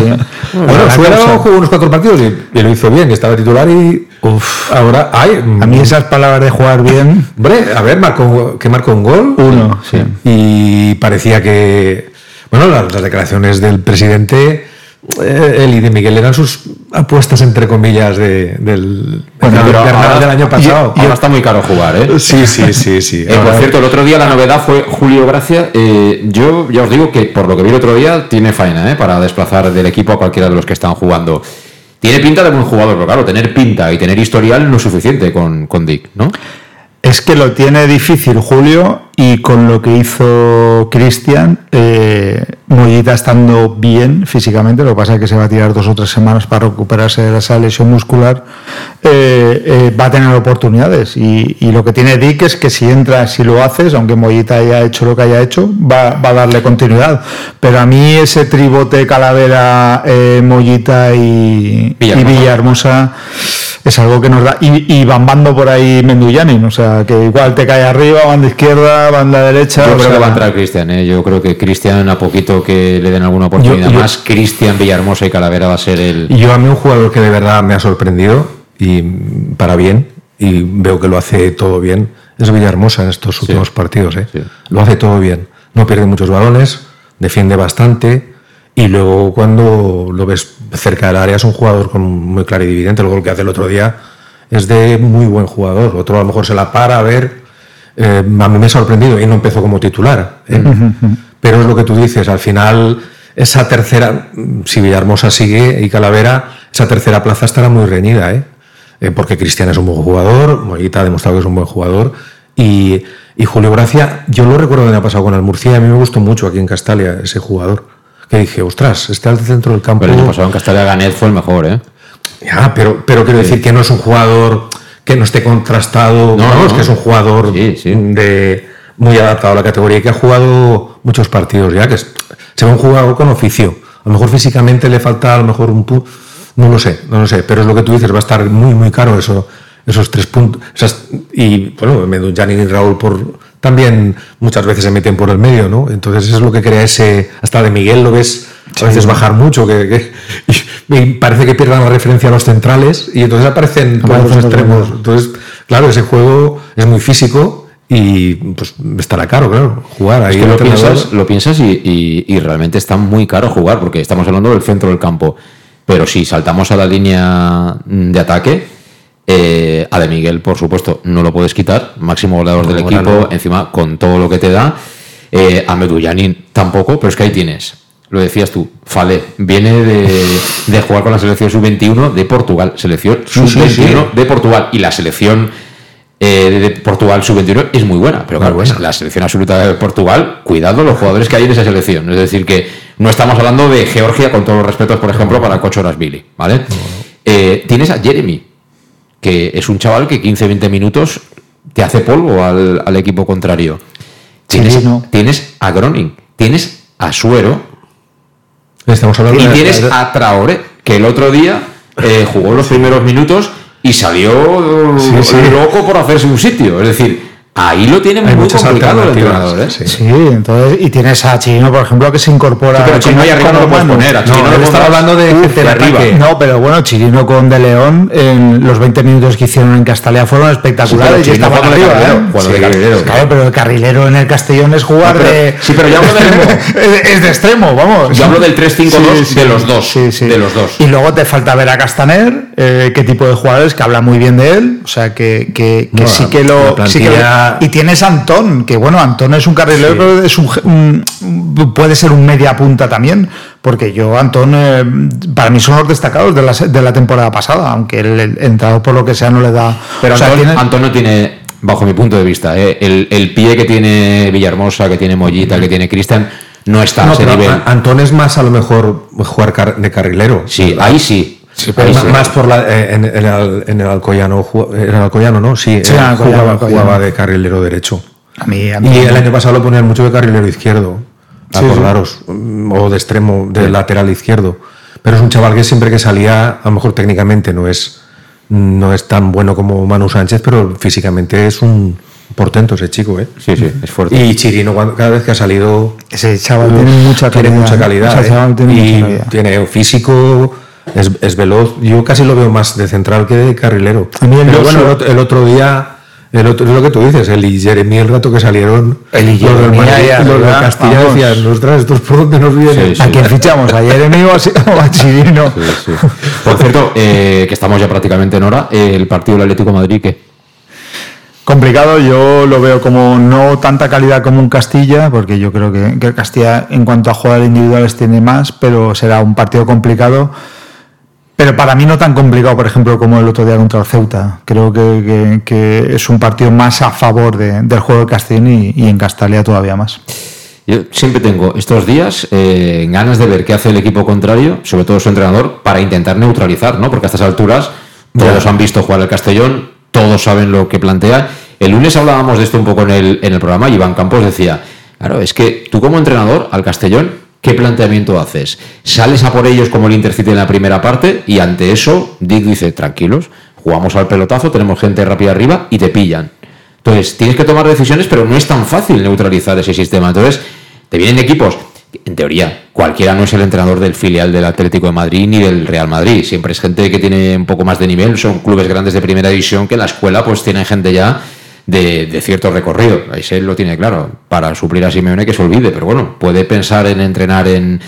Speaker 3: bueno, Suero jugó unos cuatro partidos y, y, lo hizo bien, estaba titular y. Uf, ahora hay.
Speaker 2: A mí esas palabras de jugar bien.
Speaker 3: Hombre, a ver, marcó, que marcó un gol.
Speaker 2: Uno, sí.
Speaker 3: Y parecía que. Bueno, las, las declaraciones del presidente eh, él y de Miguel eran sus apuestas entre comillas de, del,
Speaker 1: bueno,
Speaker 3: del,
Speaker 1: ahora,
Speaker 3: del año pasado.
Speaker 1: Y, y, ahora está muy caro jugar, ¿eh?
Speaker 3: Sí, sí, sí, sí.
Speaker 1: Eh, por cierto, el otro día la novedad fue Julio Gracia. Eh, yo ya os digo que por lo que vi el otro día tiene faena, ¿eh? Para desplazar del equipo a cualquiera de los que están jugando. Tiene pinta de buen jugador, pero claro, tener pinta y tener historial no es suficiente con, con Dick, ¿no?
Speaker 2: Es que lo tiene difícil Julio y con lo que hizo Cristian, eh, Mollita estando bien físicamente, lo que pasa es que se va a tirar dos o tres semanas para recuperarse de esa lesión muscular, eh, eh, va a tener oportunidades. Y, y, lo que tiene Dick es que si entra, si lo haces, aunque Mollita haya hecho lo que haya hecho, va, va a darle continuidad. Pero a mí ese tribote Calavera, eh, Mollita y Villahermosa. y Villahermosa es algo que nos da. Y, y bambando por ahí Mendullanin, o sea, que igual te cae arriba, banda izquierda, banda derecha.
Speaker 1: Yo creo
Speaker 2: sea,
Speaker 1: que va a entrar Cristian, ¿eh? yo creo que Cristian, a poquito que le den alguna oportunidad
Speaker 3: Yo- yo-
Speaker 1: más, Cristian Villahermosa y Calavera va a ser el.
Speaker 3: Y yo a mí un jugador que de verdad me ha sorprendido y para bien y veo que lo hace todo bien es Villahermosa en estos últimos partidos. ¿eh? Lo hace todo bien. No pierde muchos balones, defiende bastante y luego cuando lo ves cerca del área es un jugador con muy clarividente. El gol que hace el otro día es de muy buen jugador. Otro a lo mejor se la para a ver. Eh, a mí me ha sorprendido y no empezó como titular. ¿eh? Pero es lo que tú dices, al final esa tercera, si Villahermosa sigue y Calavera, esa tercera plaza estará muy reñida, ¿eh? Eh, porque Cristian es un buen jugador, Mollita ha demostrado que es un buen jugador, y, y Julio Gracia, yo lo recuerdo el año pasado con el Murcia, y a mí me gustó mucho aquí en Castalia ese jugador, que dije, ostras, está al centro del campo.
Speaker 1: Pero el año pasado en Castalia Ganet fue el mejor, ¿eh?
Speaker 3: Ya, pero, pero quiero decir que no es un jugador que no esté contrastado,
Speaker 1: No,
Speaker 3: no,
Speaker 1: no,
Speaker 3: es que es un jugador de muy adaptado a la categoría y que ha jugado muchos partidos ya, que es, se ve un jugador con oficio. A lo mejor físicamente le falta a lo mejor un pu no lo sé, no lo sé, pero es lo que tú dices, va a estar muy muy caro eso, esos tres puntos. Esas, y bueno, Janin y Raúl por también muchas veces se meten por el medio, ¿no? Entonces eso es lo que crea ese, hasta de Miguel lo ves a veces bajar mucho, que, que- y, parece que pierdan la referencia a los centrales y entonces aparecen por los extremos. Entonces, claro, ese juego es muy físico y pues estará caro, claro, jugar ahí.
Speaker 1: Es que lo piensas, lo piensas y, y- y realmente está muy caro jugar, porque estamos hablando del centro del campo. Pero si saltamos a la línea de ataque, eh, a de Miguel, por supuesto, no lo puedes quitar. Máximo goleador del equipo,
Speaker 3: no.
Speaker 1: encima con todo lo que te da. Eh, a Medullanin tampoco, pero es que ahí tienes. Lo decías tú, Fale, viene de, de jugar con la selección sub-21 de Portugal. Selección
Speaker 3: Sí, sí,
Speaker 1: sub-21
Speaker 3: sí.
Speaker 1: de Portugal. Y la selección eh, de Portugal sub-21 es muy buena, pero claro, es la selección absoluta de Portugal, cuidado los jugadores que hay en esa selección. Es decir, que no estamos hablando de Georgia, con todos los respetos, por ejemplo, para Cochoras Billy, ¿vale? Eh, tienes a Jeremy, que es un chaval que 15-20 minutos te hace polvo al, al equipo contrario. Tienes, tienes a Groning, tienes a Suero
Speaker 3: Estamos hablando
Speaker 1: y
Speaker 3: de-
Speaker 1: tienes
Speaker 3: de-
Speaker 1: a Traore, que el otro día eh, jugó los primeros minutos y salió
Speaker 2: Sí, sí.
Speaker 1: loco por hacerse un sitio. Es decir, ahí lo tiene
Speaker 2: Hay
Speaker 1: muy
Speaker 2: muchas
Speaker 1: complicado. ¿eh?
Speaker 2: Sí, entonces, y tienes a Chino, por ejemplo, que se incorpora.
Speaker 1: Sí, pero Chino ahí arriba no lo puedes poner, a Chino No, estaba pondrás- hablando de
Speaker 2: Uf,
Speaker 1: de
Speaker 2: arriba.
Speaker 1: ataque.
Speaker 2: No, pero bueno, Chirino con De León, en los 20 minutos que hicieron en Castalia fueron espectaculares.
Speaker 1: Sí,
Speaker 2: y estaban
Speaker 1: jugando de
Speaker 2: arriba,
Speaker 1: carrilero,
Speaker 2: ¿eh?
Speaker 1: jugando de
Speaker 2: Sí,
Speaker 1: carrilero.
Speaker 2: Claro, pero el carrilero en el Castellón es jugar
Speaker 1: No, pero-
Speaker 2: de.
Speaker 1: sí, pero yo hablo del-
Speaker 2: es, es de extremo, vamos.
Speaker 1: Yo hablo del 3-5-2
Speaker 2: Sí,
Speaker 1: de
Speaker 2: sí,
Speaker 1: los dos.
Speaker 2: sí, sí.
Speaker 1: De los dos.
Speaker 2: Y luego te falta ver a Castaner, eh, qué tipo de jugadores que habla muy bien de él. O sea, que, que, que
Speaker 3: No,
Speaker 2: sí que lo. Y tienes a Antón, que bueno, Antón es un carrilero,
Speaker 3: Sí.
Speaker 2: pero es un, un- puede ser un media punta también. Porque yo, Antón, eh, para mí son los destacados de la, se- de la temporada pasada, aunque el, el entrenador por lo que sea no le da.
Speaker 1: Pero
Speaker 2: o sea,
Speaker 1: Antón,
Speaker 2: tiene-
Speaker 1: Antón no tiene, bajo mi punto de vista, ¿eh? el, el pie que tiene Villahermosa, que tiene Mollita, que tiene Cristian, no está a
Speaker 3: No,
Speaker 1: ese
Speaker 3: pero
Speaker 1: nivel.
Speaker 3: a- Antón es más a lo mejor jugar car- de carrilero.
Speaker 1: Sí, ahí sí.
Speaker 3: Ma-
Speaker 1: sí.
Speaker 3: más por la, eh, en, en el, en el Alcoyano, en el Alcoyano, ¿no? Sí,
Speaker 2: Sí,
Speaker 3: eh,
Speaker 2: Alcoyano,
Speaker 3: jugaba,
Speaker 2: Alcoyano.
Speaker 3: jugaba de carrilero derecho.
Speaker 2: A mí, a mí-
Speaker 3: Y el año pasado lo ponían mucho de carrilero izquierdo,
Speaker 2: Sí, sí.
Speaker 3: acordaros, mm, o de extremo, de lateral izquierdo. Pero es un chaval que siempre que salía, a lo mejor técnicamente no es, no es tan bueno como Manu Sánchez, pero físicamente es un portento ese chico, ¿eh?
Speaker 1: Sí, sí, es fuerte.
Speaker 3: Y Chirino, cada vez que ha salido,
Speaker 2: Ese chaval tiene mucha
Speaker 3: tiene
Speaker 2: calidad.
Speaker 3: mucha calidad, ¿eh?
Speaker 2: tiene
Speaker 3: y
Speaker 2: mucha calidad.
Speaker 3: tiene físico, es, es veloz. Yo casi lo veo más de central que de carrilero.
Speaker 2: A mí el
Speaker 3: Pero
Speaker 2: Joshua-
Speaker 3: bueno, el otro, el otro día, el otro, es lo que tú dices, el y Jeremy, el rato que salieron,
Speaker 2: El y
Speaker 3: los del
Speaker 2: Jeremy
Speaker 3: Madrid
Speaker 2: ahí
Speaker 3: y los de
Speaker 2: arriba,
Speaker 3: Castilla
Speaker 2: vamos.
Speaker 3: decían, ostras, estos por dónde nos vienen.
Speaker 1: Sí,
Speaker 2: ¿A quién fichamos? ¿A Jeremy o a, o a Chirino?
Speaker 1: Sí, sí. Por cierto, eh, que estamos ya prácticamente en hora, eh, el partido del Atlético de Madrid, que
Speaker 2: Complicado, yo lo veo como no tanta calidad como un Castilla, porque yo creo que, que el Castilla en cuanto a jugadores individuales tiene más, pero será un partido complicado. Pero para mí no tan complicado, por ejemplo, como el otro día contra el Ceuta. Creo que, que- que es un partido más a favor de- del juego de Castellón y, y en Castalia todavía más.
Speaker 1: Yo siempre tengo estos días eh, ganas de ver qué hace el equipo contrario, sobre todo su entrenador, para intentar neutralizar, ¿no? Porque a estas alturas todos
Speaker 3: Ya.
Speaker 1: han visto jugar al Castellón, todos saben lo que plantea. El lunes hablábamos de esto un poco en el, en el programa y Iván Campos decía, claro, es que tú como entrenador al Castellón, ¿qué planteamiento haces? Sales a por ellos como el Intercity en la primera parte y ante eso Dick dice, tranquilos, jugamos al pelotazo, tenemos gente rápida arriba y te pillan. Entonces, tienes que tomar decisiones, pero no es tan fácil neutralizar ese sistema. Entonces, te vienen equipos, en teoría, cualquiera no es el entrenador del filial del Atlético de Madrid ni del Real Madrid. Siempre es gente que tiene un poco más de nivel, son clubes grandes de primera división que en la escuela pues tienen gente ya de, de cierto recorrido. Ahí se lo tiene claro. Para suplir a Simeone que se olvide, pero bueno, puede pensar en entrenar en,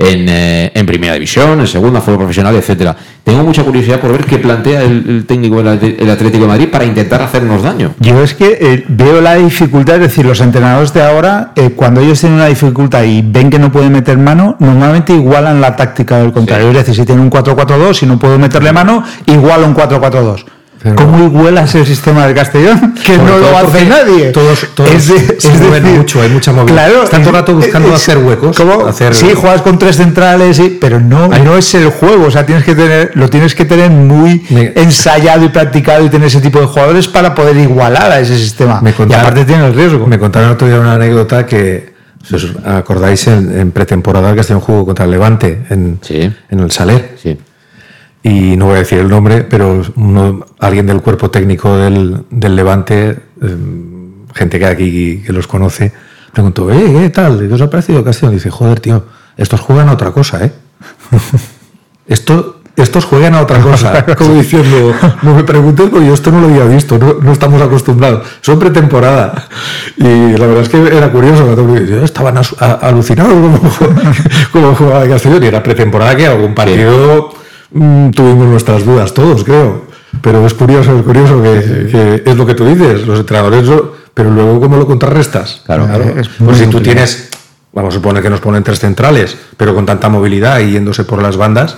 Speaker 1: en, eh, en primera división, en segunda, fútbol profesional, etcétera. Tengo mucha curiosidad por ver qué plantea el, el técnico del Atlético de Madrid para intentar hacernos daño.
Speaker 2: Yo es que eh, veo la dificultad, es decir, los entrenadores de ahora, eh, cuando ellos tienen una dificultad y ven que no pueden meter mano, normalmente igualan la táctica del contrario. Es decir, si tienen un 4-4-2 y no puedo meterle mano, igual un 4-4-2. ¿Cómo igualas el sistema del Castellón? Que no lo hace nadie.
Speaker 3: Todos, todos
Speaker 2: Es de-
Speaker 3: se
Speaker 2: es
Speaker 3: mueven
Speaker 2: decir,
Speaker 3: mucho, hay mucha movilidad.
Speaker 2: Claro,
Speaker 3: Están todo el rato buscando
Speaker 2: es-
Speaker 3: hacer huecos.
Speaker 2: ¿cómo?
Speaker 3: hacer-
Speaker 2: Sí, juegas con tres centrales, sí, pero no, no es el juego. O sea, tienes que tener, lo tienes que tener muy ensayado y practicado y tener ese tipo de jugadores para poder igualar a ese sistema.
Speaker 3: Me
Speaker 2: y aparte tiene el riesgo.
Speaker 3: Me contaron el otro día una anécdota que, si os acordáis, en, en pretemporada el Castellón jugó contra el Levante en, en el Saler. Y no voy a decir el nombre, pero uno- alguien del cuerpo técnico del, del Levante, eh, gente que aquí que los conoce, preguntó, eh, ¿qué tal? ¿Qué os ha parecido dice, joder, tío, estos juegan a otra cosa, ¿eh? Esto, estos juegan a otra cosa. Como diciendo, no me preguntes porque yo esto no lo había visto, no, no estamos acostumbrados. Son pretemporada. Y la verdad es que era curioso. dice, Estaban alucinados como, como jugaba el Castellón. Y era pretemporada que algún partido mm, tuvimos nuestras dudas todos, creo. Pero es curioso, es curioso que, que es lo que tú dices, los entrenadores, lo- pero luego cómo lo contrarrestas.
Speaker 1: Claro.
Speaker 2: Es muy
Speaker 3: Pues si tú tienes, vamos a suponer que nos ponen tres centrales, pero con tanta movilidad y yéndose por las bandas,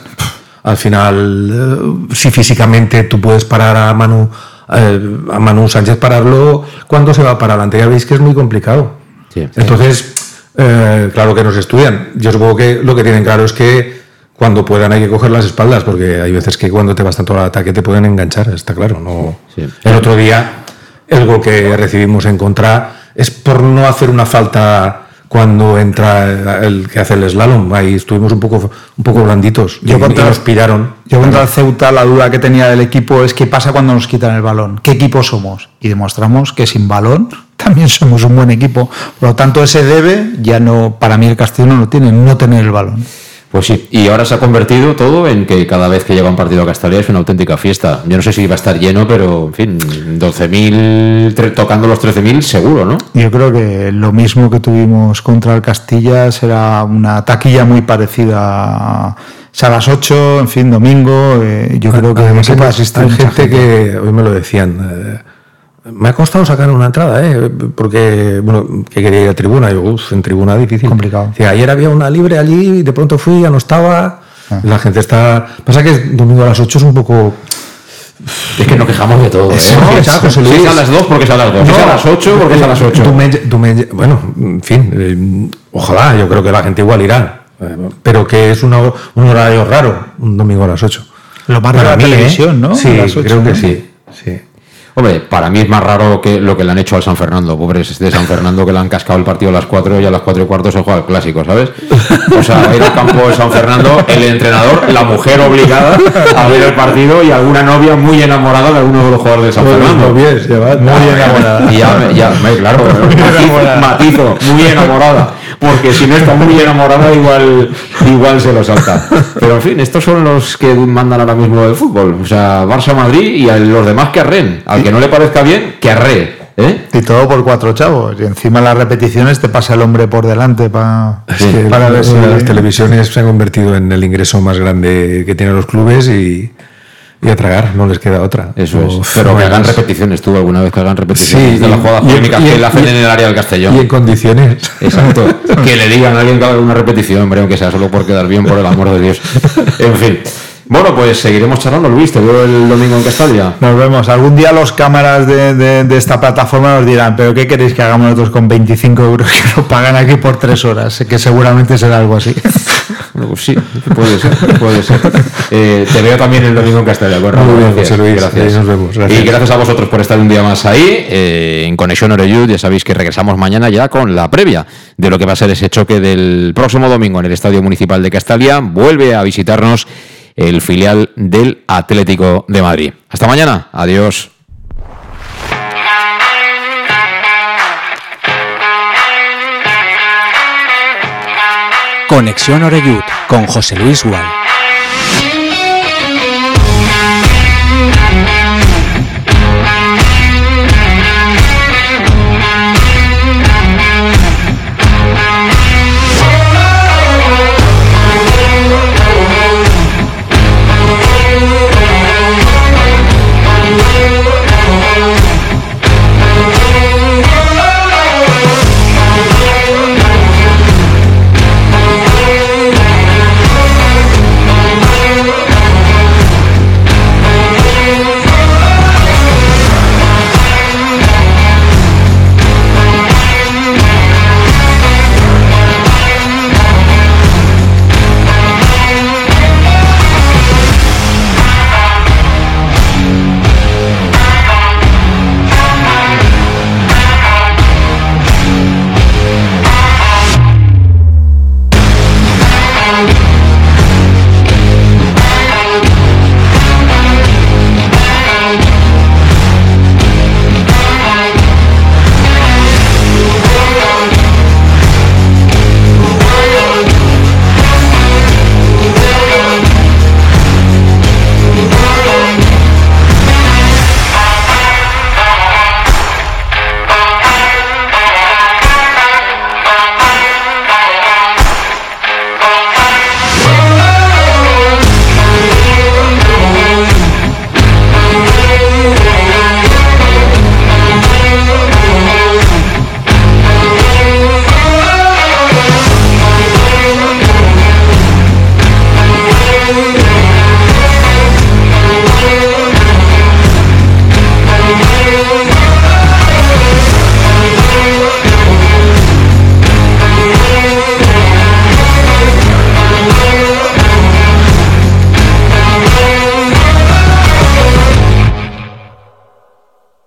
Speaker 3: al final, eh, si físicamente tú puedes parar a Manu, eh, a Manu Sánchez pararlo, ¿cuándo se va a parar? Adelante ya veis que es muy complicado. Entonces, eh, claro que nos estudian. Yo supongo que lo que tienen claro es que cuando puedan hay que coger las espaldas, porque hay veces que cuando te vas tanto al ataque te pueden enganchar, está claro. No. El otro día, el gol que recibimos en contra es por no hacer una falta cuando entra el que hace el slalom. Ahí estuvimos un poco, un poco blanditos.
Speaker 2: Yo
Speaker 3: y,
Speaker 2: contra-
Speaker 3: y nos piraron.
Speaker 2: Yo contra el Ceuta la duda que tenía del equipo es qué pasa cuando nos quitan el balón, qué equipo somos. Y demostramos que sin balón también somos un buen equipo. Por lo tanto, ese debe, ya no, para mí el Castellón no lo tiene, no tener el balón.
Speaker 1: Pues sí, y ahora se ha convertido todo en que cada vez que llega un partido a Castalia es una auténtica fiesta. Yo no sé si va a estar lleno, pero en fin, 12.000, tre- tocando los 13.000 seguro, ¿no?
Speaker 2: Yo creo que lo mismo que tuvimos contra el Castilla será una taquilla muy parecida a las 8, en fin, domingo. eh, yo creo que
Speaker 3: Además, hay, hay
Speaker 2: mucha
Speaker 3: gente que, hoy me lo decían, eh, me ha costado sacar una entrada, ¿eh? porque bueno, que quería ir a tribuna. Yo, uff, en tribuna difícil.
Speaker 2: Complicado.
Speaker 3: Decía, ayer había una libre allí y de pronto fui, ya no estaba.
Speaker 2: Ah.
Speaker 3: La gente está. Pasa que domingo a las 8 es un poco.
Speaker 1: Es que nos quejamos de todo, ¿eh? Si es
Speaker 3: José
Speaker 1: si
Speaker 3: Luis.
Speaker 1: es a las 2 porque es a las 2, si es a las 8 porque es a las 8.
Speaker 3: Dumen- Dumen- bueno, en fin, eh, ojalá, yo creo que la gente igual irá. eh, Pero que es una- un horario raro, un domingo a las 8.
Speaker 2: Lo más raro
Speaker 3: Para
Speaker 2: de la
Speaker 3: mí, ¿eh?
Speaker 2: televisión, ¿no?
Speaker 3: Sí,
Speaker 2: A las ocho,
Speaker 3: creo que
Speaker 2: ¿no?
Speaker 3: sí. sí.
Speaker 1: Hombre, para mí es más raro que lo que le han hecho al San Fernando, pobres de San Fernando que le han cascado el partido a las 4 y a las 4 y cuarto se juega el clásico, ¿sabes? O sea, va a ir al campo de San Fernando, el entrenador, la mujer obligada a ver el partido y alguna novia muy enamorada de alguno de los jugadores de San
Speaker 3: Pues
Speaker 1: Fernando.
Speaker 3: novias, ya va.
Speaker 1: Muy enamorada. Y ya, ya, claro, matizo, muy enamorada. Porque si no está muy enamorada, igual, igual se lo salta. Pero en fin, estos son los que mandan ahora mismo el fútbol. O sea, Barça-Madrid y a los demás que arren. Al que no le parezca bien, que arre. ¿eh?
Speaker 2: Y todo por cuatro chavos. Y encima en las repeticiones te pasa el hombre por delante pa-
Speaker 3: que
Speaker 2: para ver si...
Speaker 3: las televisiones se han convertido en el ingreso más grande que tienen los clubes y, y a tragar, no les queda otra.
Speaker 1: Eso
Speaker 3: O-
Speaker 1: es. Pero que hagan repeticiones, tú alguna vez que hagan repeticiones
Speaker 3: Sí,
Speaker 1: de las
Speaker 3: y-
Speaker 1: jugadas polémicas que le hacen en el área del Castellón.
Speaker 3: Y en condiciones.
Speaker 1: Exacto. que le digan a alguien que haga una repetición, hombre, aunque sea solo por quedar bien, por el amor de Dios. En fin. Bueno, pues seguiremos charlando, Luis. Te veo el domingo en Castalia.
Speaker 2: Nos vemos. Algún día los cámaras de, de- de esta plataforma nos dirán, pero ¿qué queréis que hagamos nosotros con 25 euros que nos pagan aquí por tres horas? Que seguramente será algo así.
Speaker 1: Bueno, pues sí, puede ser, puede ser. Eh, te veo también el domingo en Castalia. Ramón,
Speaker 3: Muy bien,
Speaker 1: gracias,
Speaker 3: José Luis.
Speaker 1: gracias.
Speaker 3: Nos vemos, gracias.
Speaker 1: Y gracias a vosotros por estar un día más ahí eh, en Conexión Oreyud. Ya sabéis que regresamos mañana ya con la previa de lo que va a ser ese choque del próximo domingo en el Estadio Municipal de Castalia. Vuelve a visitarnos el filial del Atlético de Madrid. Hasta mañana. Adiós.
Speaker 10: Conexión Oreyud con José Luis Gual.